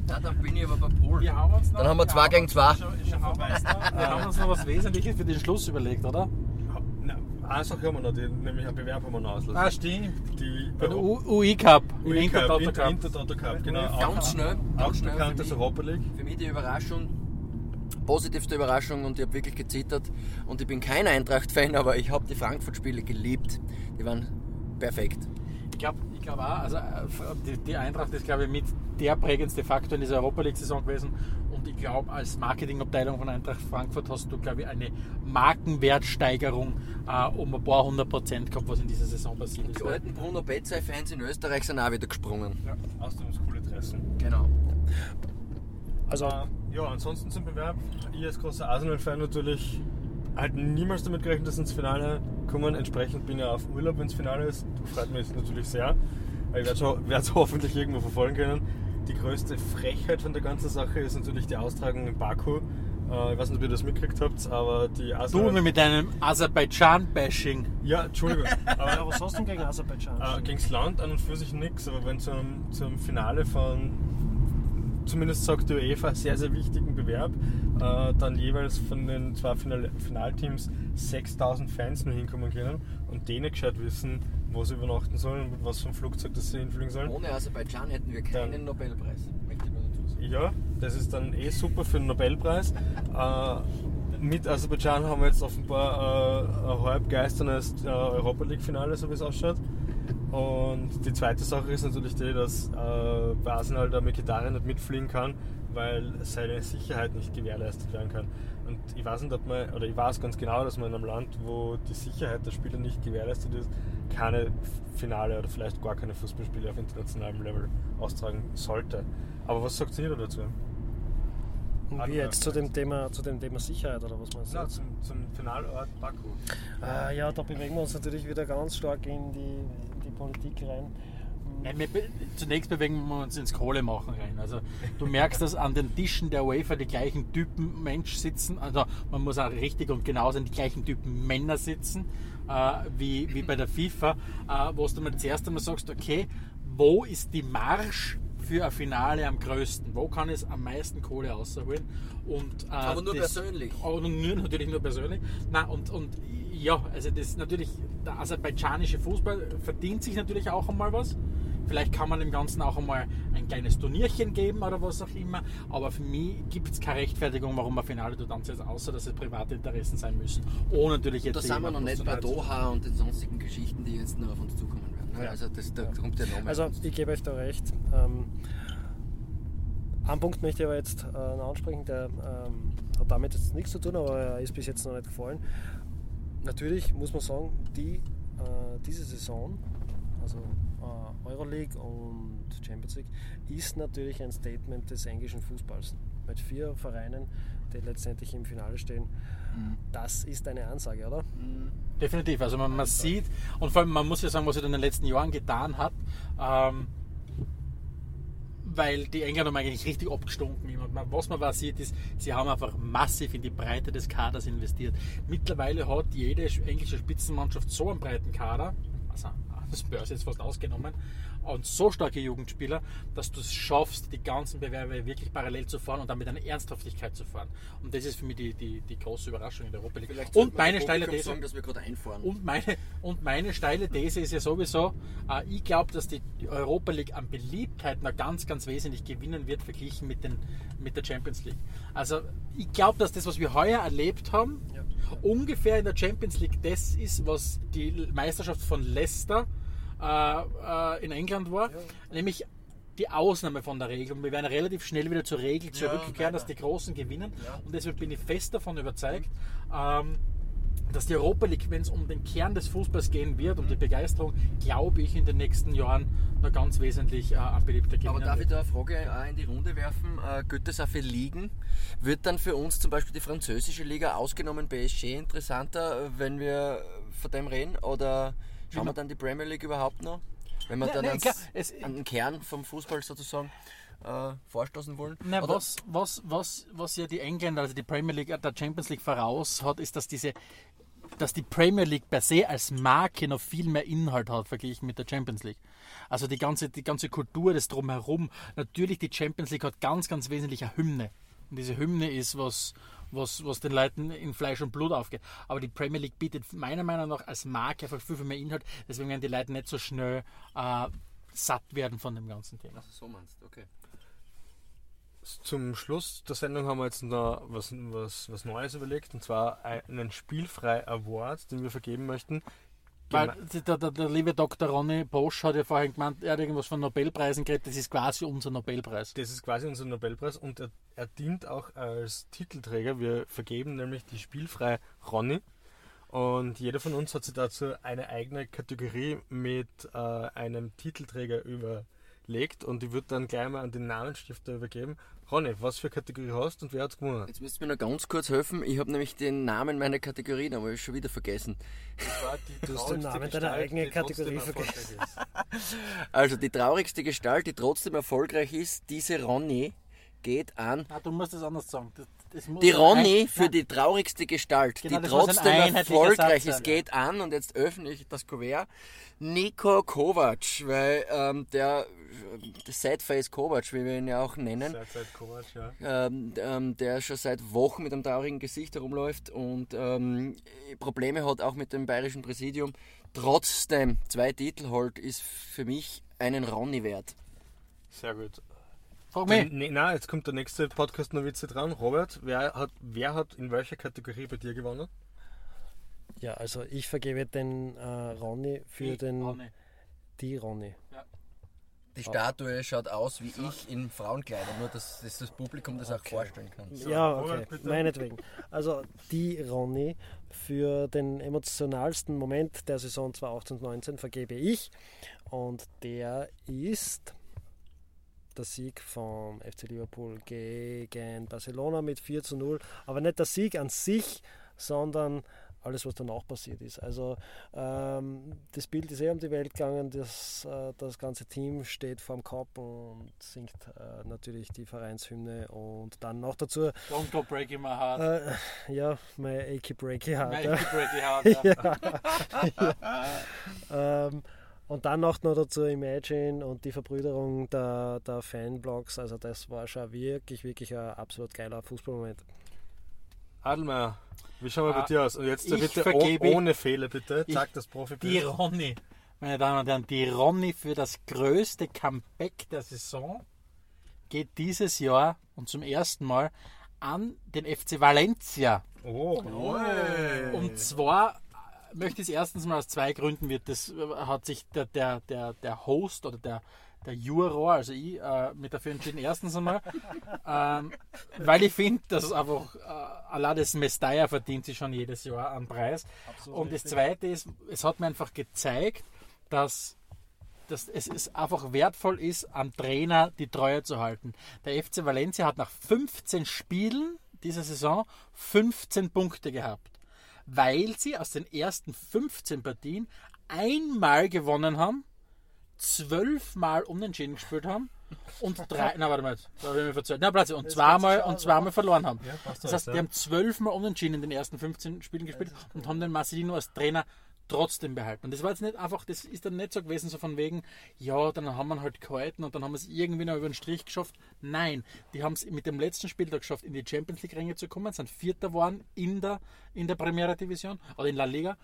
na, dann bin ich aber bei Polen. Wir haben uns noch, Dann haben wir zwei gegen zwei. Wir, uns noch, wir haben uns noch was Wesentliches für den Schluss überlegt, oder? Eine Sache haben wir noch, die, nämlich einen Bewerb haben wir noch auslassen. Ah, stimmt. Die Bei der UI Cup. UI Cup, Intertoto Inter, Cup. Intertoto Cup, genau. Ganz schnell, Auch ganz schnell. bekannt Für als mich, Europa League. für mich die Überraschung, positivste Überraschung und ich habe wirklich gezittert. Und ich bin kein Eintracht-Fan, aber ich habe die Frankfurt-Spiele geliebt. Die waren perfekt. Ich glaube ich glaub auch, also äh, die, die Eintracht ist, glaube ich, mit der prägendste Faktor in dieser Europa League-Saison gewesen. Und ich glaube, als Marketingabteilung von Eintracht Frankfurt hast du, glaube ich, eine Markenwertsteigerung äh, um ein paar hundert Prozent gehabt, was in dieser Saison passiert ist. Die alten Bruno Betzey-Fans in Österreich sind auch wieder gesprungen. Ja, ausnahmscoole Dressen. Genau. Also, Äh, ja, ansonsten zum Bewerb. Ich als großer Arsenal-Fan natürlich halt niemals damit gerechnet, dass ins Finale kommen. Entsprechend bin ich auf Urlaub, wenn es Finale ist. Freut mich natürlich sehr. Ich werde es hoffentlich irgendwo verfolgen können. Die größte Frechheit von der ganzen Sache ist natürlich die Austragung in Baku. Äh, ich weiß nicht, ob ihr das mitgekriegt habt, aber die Du Arsenal... mit deinem Aserbaidschan-Bashing. ja, Entschuldigung. aber was hast du denn gegen Aserbaidschan? Äh, gegen das Land an und für sich nichts, aber wenn zum, zum Finale von, zumindest sagt die UEFA, sehr, sehr wichtigen Bewerb, äh, dann jeweils von den zwei Final Finalteams 6000 Fans nur hinkommen können und denen gescheit wissen, wo sie übernachten sollen und was für ein Flugzeug das sie hinfliegen sollen. Ohne Aserbaidschan hätten wir keinen Dann- Nobelpreis. Möchte ich nur dazu sagen. Ja, das ist dann eh super für den Nobelpreis. Äh, mit Aserbaidschan haben wir jetzt offenbar äh, ein halb geisternes äh, Europa League-Finale, so wie es ausschaut. Und die zweite Sache ist natürlich die, dass äh, bei Arsenal der Mkhitaryan nicht mitfliegen kann, weil seine Sicherheit nicht gewährleistet werden kann. Und ich weiß nicht, ob man, oder ich weiß ganz genau, dass man in einem Land, wo die Sicherheit der Spieler nicht gewährleistet ist, keine Finale oder vielleicht gar keine Fußballspiele auf internationalem Level austragen sollte. Aber was sagt ihr dazu? Wie jetzt zu dem Thema, zu dem Thema Sicherheit oder was meinst du? Ja, zum, zum Finalort Baku. Äh, ja, da bewegen wir uns natürlich wieder ganz stark in die Politik rein. Nein, wir, zunächst bewegen wir uns ins Kohle machen rein. Also du merkst, dass an den Tischen der UEFA die gleichen Typen Mensch sitzen. Also man muss auch richtig und genau sein, die gleichen Typen Männer sitzen, äh, wie, wie bei der FIFA, äh, wo du mal zuerst einmal sagst, okay, wo ist die Marsch für ein Finale am größten? Wo kann es am meisten Kohle rausholen? Und, äh, Aber nur persönlich. Aber nur, natürlich nur persönlich. Na und, und ja, also das natürlich, der aserbaidschanische Fußball verdient sich natürlich auch einmal was. Vielleicht kann man dem Ganzen auch einmal ein kleines Turnierchen geben oder was auch immer. Aber für mich gibt es keine Rechtfertigung, warum ein Finale dort ansetzt, außer dass es private Interessen sein müssen. Ohne natürlich jetzt. Da sind wir noch nicht bei. Doha und den sonstigen Geschichten, die jetzt noch auf uns zukommen. Ja. Also das, da kommt ja noch mehr. Also ich gebe euch da recht. Ähm, einen Punkt möchte ich aber jetzt äh, ansprechen, der ähm, hat damit jetzt nichts zu tun, aber er ist bis jetzt noch nicht gefallen. Natürlich muss man sagen, die, äh, diese Saison, also äh, Euroleague und Champions League, ist natürlich ein Statement des englischen Fußballs. Mit vier Vereinen, die letztendlich im Finale stehen. Das ist eine Ansage, oder? Definitiv. Also man, man sieht, und vor allem man muss ja sagen, was er in den letzten Jahren getan hat, ähm, weil die Engländer haben eigentlich richtig abgestunken. Was man sieht, ist, sie haben einfach massiv in die Breite des Kaders investiert. Mittlerweile hat jede englische Spitzenmannschaft so einen breiten Kader, also das Spurs jetzt fast ausgenommen, und so starke Jugendspieler, dass du es schaffst, die ganzen Bewerbe wirklich parallel zu fahren und dann mit einer Ernsthaftigkeit zu fahren. Und das ist für mich die, die, die große Überraschung in der Europa League. Vielleicht und meine steile These. sagen, dass wir gerade einfahren. Und meine, und meine steile These ist ja sowieso, äh, ich glaube, dass die Europa League an Beliebtheit noch ganz, ganz wesentlich gewinnen wird, verglichen mit, den, mit der Champions League. Also ich glaube, dass das, was wir heuer erlebt haben, ungefähr in der Champions League das ist, was die Meisterschaft von Leicester äh, äh, in England war, nämlich die Ausnahme von der Regel. Und wir werden relativ schnell wieder zur Regel zurückkehren, dass die Großen gewinnen. Und deshalb bin ich fest davon überzeugt, ähm, dass die Europa League, wenn es um den Kern des Fußballs gehen wird, um die Begeisterung, glaube ich, in den nächsten Jahren noch ganz wesentlich äh, an beliebter gewinnen Aber darf ich wird. da eine Frage auch in die Runde werfen? Äh, gilt das auch für Ligen? Wird dann für uns zum Beispiel die französische Liga ausgenommen PSG interessanter, wenn wir von dem reden? Oder schauen wir dann die Premier League überhaupt noch? Wenn wir Nein, dann nein, ans, klar, es- an den Kern vom Fußball sozusagen äh, vorstoßen wollen? Na, Oder- was, was, was, was ja die Engländer, also die Premier League, äh, der Champions League voraus hat, ist, dass diese dass die Premier League per se als Marke noch viel mehr Inhalt hat verglichen mit der Champions League. Also die ganze, die ganze Kultur des Drumherum. Natürlich, die Champions League hat ganz, ganz wesentlich eine Hymne. Und diese Hymne ist, was, was, was den Leuten in Fleisch und Blut aufgeht. Aber die Premier League bietet meiner Meinung nach als Marke einfach viel, viel mehr Inhalt. Deswegen werden die Leute nicht so schnell äh, satt werden von dem ganzen Thema. Also so meinst du, okay. Zum Schluss der Sendung haben wir jetzt noch was, was, was Neues überlegt, und zwar einen Spielfrei Award, den wir vergeben möchten. Weil der, der, der liebe Dr. Ronny Bosch hat ja vorhin gemeint, er hat irgendwas von Nobelpreisen geredet, das ist quasi unser Nobelpreis. Das ist quasi unser Nobelpreis und er, er dient auch als Titelträger. Wir vergeben nämlich die Spielfrei Ronny. Und jeder von uns hat sich dazu eine eigene Kategorie mit äh, einem Titelträger überlegt und die wird dann gleich mal an den Namensstifter übergeben. Ronny, was für Kategorie hast und wer hat gewonnen? Jetzt müsst ihr mir noch ganz kurz helfen. Ich habe nämlich den Namen meiner Kategorie, aber ich schon wieder vergessen. Du hast den Namen deiner eigenen Kategorie vergessen. Also die traurigste Gestalt, die trotzdem erfolgreich ist, diese Ronny geht an Ah, du musst das anders sagen. Das, Die Ronny für die traurigste Gestalt, Genau, die ein trotzdem erfolgreich ist, geht an und jetzt öffne ich das Kuvert. Nico Kovac, weil ähm, der äh, Sideface Kovac, wie wir ihn ja auch nennen, Kovac, ja. ähm, ähm, der schon seit Wochen mit einem traurigen Gesicht herumläuft und ähm, Probleme hat auch mit dem bayerischen Präsidium, trotzdem zwei Titel holt, ist für mich einen Ronny wert. Sehr gut. Frag mich. Nee, na, jetzt kommt der nächste Podcast noch Witze dran. Robert, wer hat, wer hat in welcher Kategorie bei dir gewonnen? Ja, also ich vergebe den äh, Ronny für Die den Ronny. die Ronny. Die Statue schaut aus wie ich in Frauenkleidern, nur dass, dass das Publikum das auch vorstellen kann. ja, okay, meinetwegen. Also die Ronny für den emotionalsten Moment der Saison 2018-19 vergebe ich und der ist der Sieg vom FC Liverpool gegen Barcelona mit 4 zu 0. Aber nicht der Sieg an sich, sondern alles, was danach passiert ist. Also ähm, das Bild ist eh um die Welt gegangen, das, äh, das ganze Team steht vorm Kopf und singt äh, natürlich die Vereinshymne und dann noch dazu, Don't go breaking my heart. äh, ja, my achy breaky heart. My ja. achy breaky heart. Ja. Ähm, und dann noch, noch dazu Imagine und die Verbrüderung der, der Fanblogs. Also das war schon wirklich, wirklich ein absolut geiler Fußballmoment. Adelmeier, wie schauen wir bei Ah, dir aus? Und jetzt bitte vergebe- oh, ohne Fehler, bitte. Ich- Zack, das profi Die Ronny, meine Damen und Herren, die Ronny für das größte Comeback der Saison geht dieses Jahr und zum ersten Mal an den FC Valencia. Oh, Und zwar möchte es erstens mal aus zwei Gründen wird. Das äh, hat sich der, der, der, der Host oder der, der Juror, also ich, äh, mit dafür entschieden. Erstens einmal, ähm, weil ich finde, dass es einfach äh, allein das Mestalla verdient sich schon jedes Jahr einen Preis. Und das zweite ist, es hat mir einfach gezeigt, dass dass es ist einfach wertvoll ist, am Trainer die Treue zu halten. Der FC Valencia hat nach 15 Spielen dieser Saison 15 Punkte gehabt, weil sie aus den ersten 15 Partien einmal gewonnen haben, zwölfmal unentschieden gespielt haben und drei, na warte mal, da habe ich mir verzeiht, na Platz, und zweimal und zweimal verloren haben. Das heißt, die haben zwölfmal unentschieden in den ersten 15 Spielen gespielt und haben den Marcelino als Trainer trotzdem behalten. Und das war jetzt nicht einfach, das ist dann nicht so gewesen, so von wegen, ja, dann haben wir halt gehalten und dann haben wir es irgendwie noch über den Strich geschafft. Nein, die haben es mit dem letzten Spieltag geschafft, in die Champions League-Ränge zu kommen, sind Vierter geworden in der, in der Primera Division oder in La Liga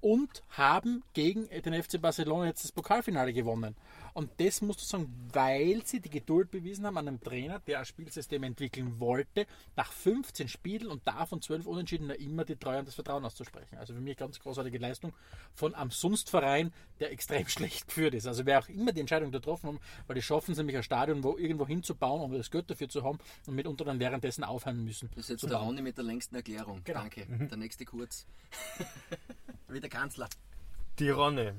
und haben gegen den FC Barcelona jetzt das Pokalfinale gewonnen. Und das musst du sagen, weil sie die Geduld bewiesen haben an einem Trainer, der ein Spielsystem entwickeln wollte, nach 15 Spielen und davon 12 Unentschieden immer die Treue und das Vertrauen auszusprechen. Also für mich ganz großartige Leistung von am Sunstverein, der extrem schlecht geführt ist. Also wer auch immer die Entscheidung getroffen haben, weil die schaffen es nämlich ein Stadion wo irgendwo hinzubauen, um das Geld dafür zu haben und mitunter dann währenddessen aufhören müssen. Das ist jetzt der. Ronny mit der längsten Erklärung. Genau. Danke. Der nächste kurz. Wie der Kanzler. Die Ronne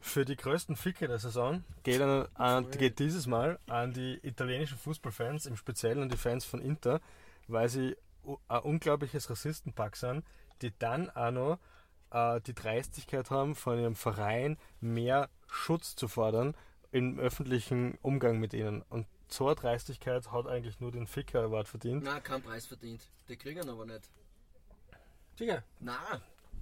für die größten Ficke der Saison geht, an, an, geht dieses Mal an die italienischen Fußballfans, im Speziellen an die Fans von Inter, weil sie ein unglaubliches Rassistenpack sind, die dann auch noch äh, die Dreistigkeit haben, von ihrem Verein mehr Schutz zu fordern im öffentlichen Umgang mit ihnen. Und so eine Dreistigkeit hat eigentlich nur den Ficker Award verdient. Na, kein Preis verdient. Die kriegen aber nicht. Sicher. Na,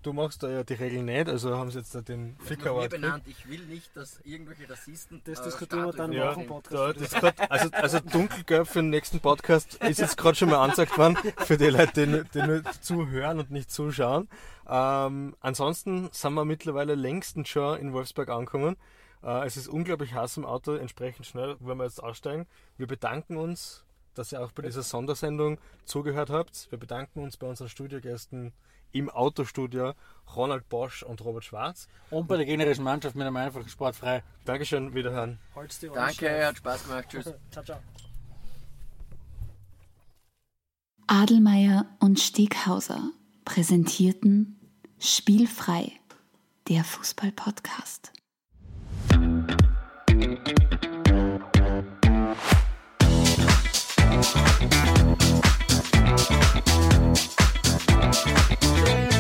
Du machst da ja die Regeln nicht, also haben sie jetzt da den Ficker gekriegt. benannt. Ich will nicht, dass irgendwelche Rassisten. Das äh, diskutieren wir dann nach dem. Podcast. da, grad, also, also dunkelgelb für den nächsten Podcast ist jetzt gerade schon mal angesagt worden, für die Leute, die, nur- die nur zuhören und nicht zuschauen. Ähm, ansonsten sind wir mittlerweile längstens schon in Wolfsburg angekommen. Äh, es ist unglaublich heiß im Auto, entsprechend schnell wollen wir jetzt aussteigen. Wir bedanken uns, dass ihr auch bei dieser Sondersendung zugehört habt. Wir bedanken uns bei unseren Studiogästen im Autostudio, Ronald Bosch und Robert Schwarz. Und bei der generischen Mannschaft mit einem einfachen Sport frei. Dankeschön, wiederhören. Danke, hat Spaß gemacht. Tschüss. Ciao, ciao. Adelmeier und Steghauser präsentierten Spielfrei, der Fußball-Podcast. Thank Thank you.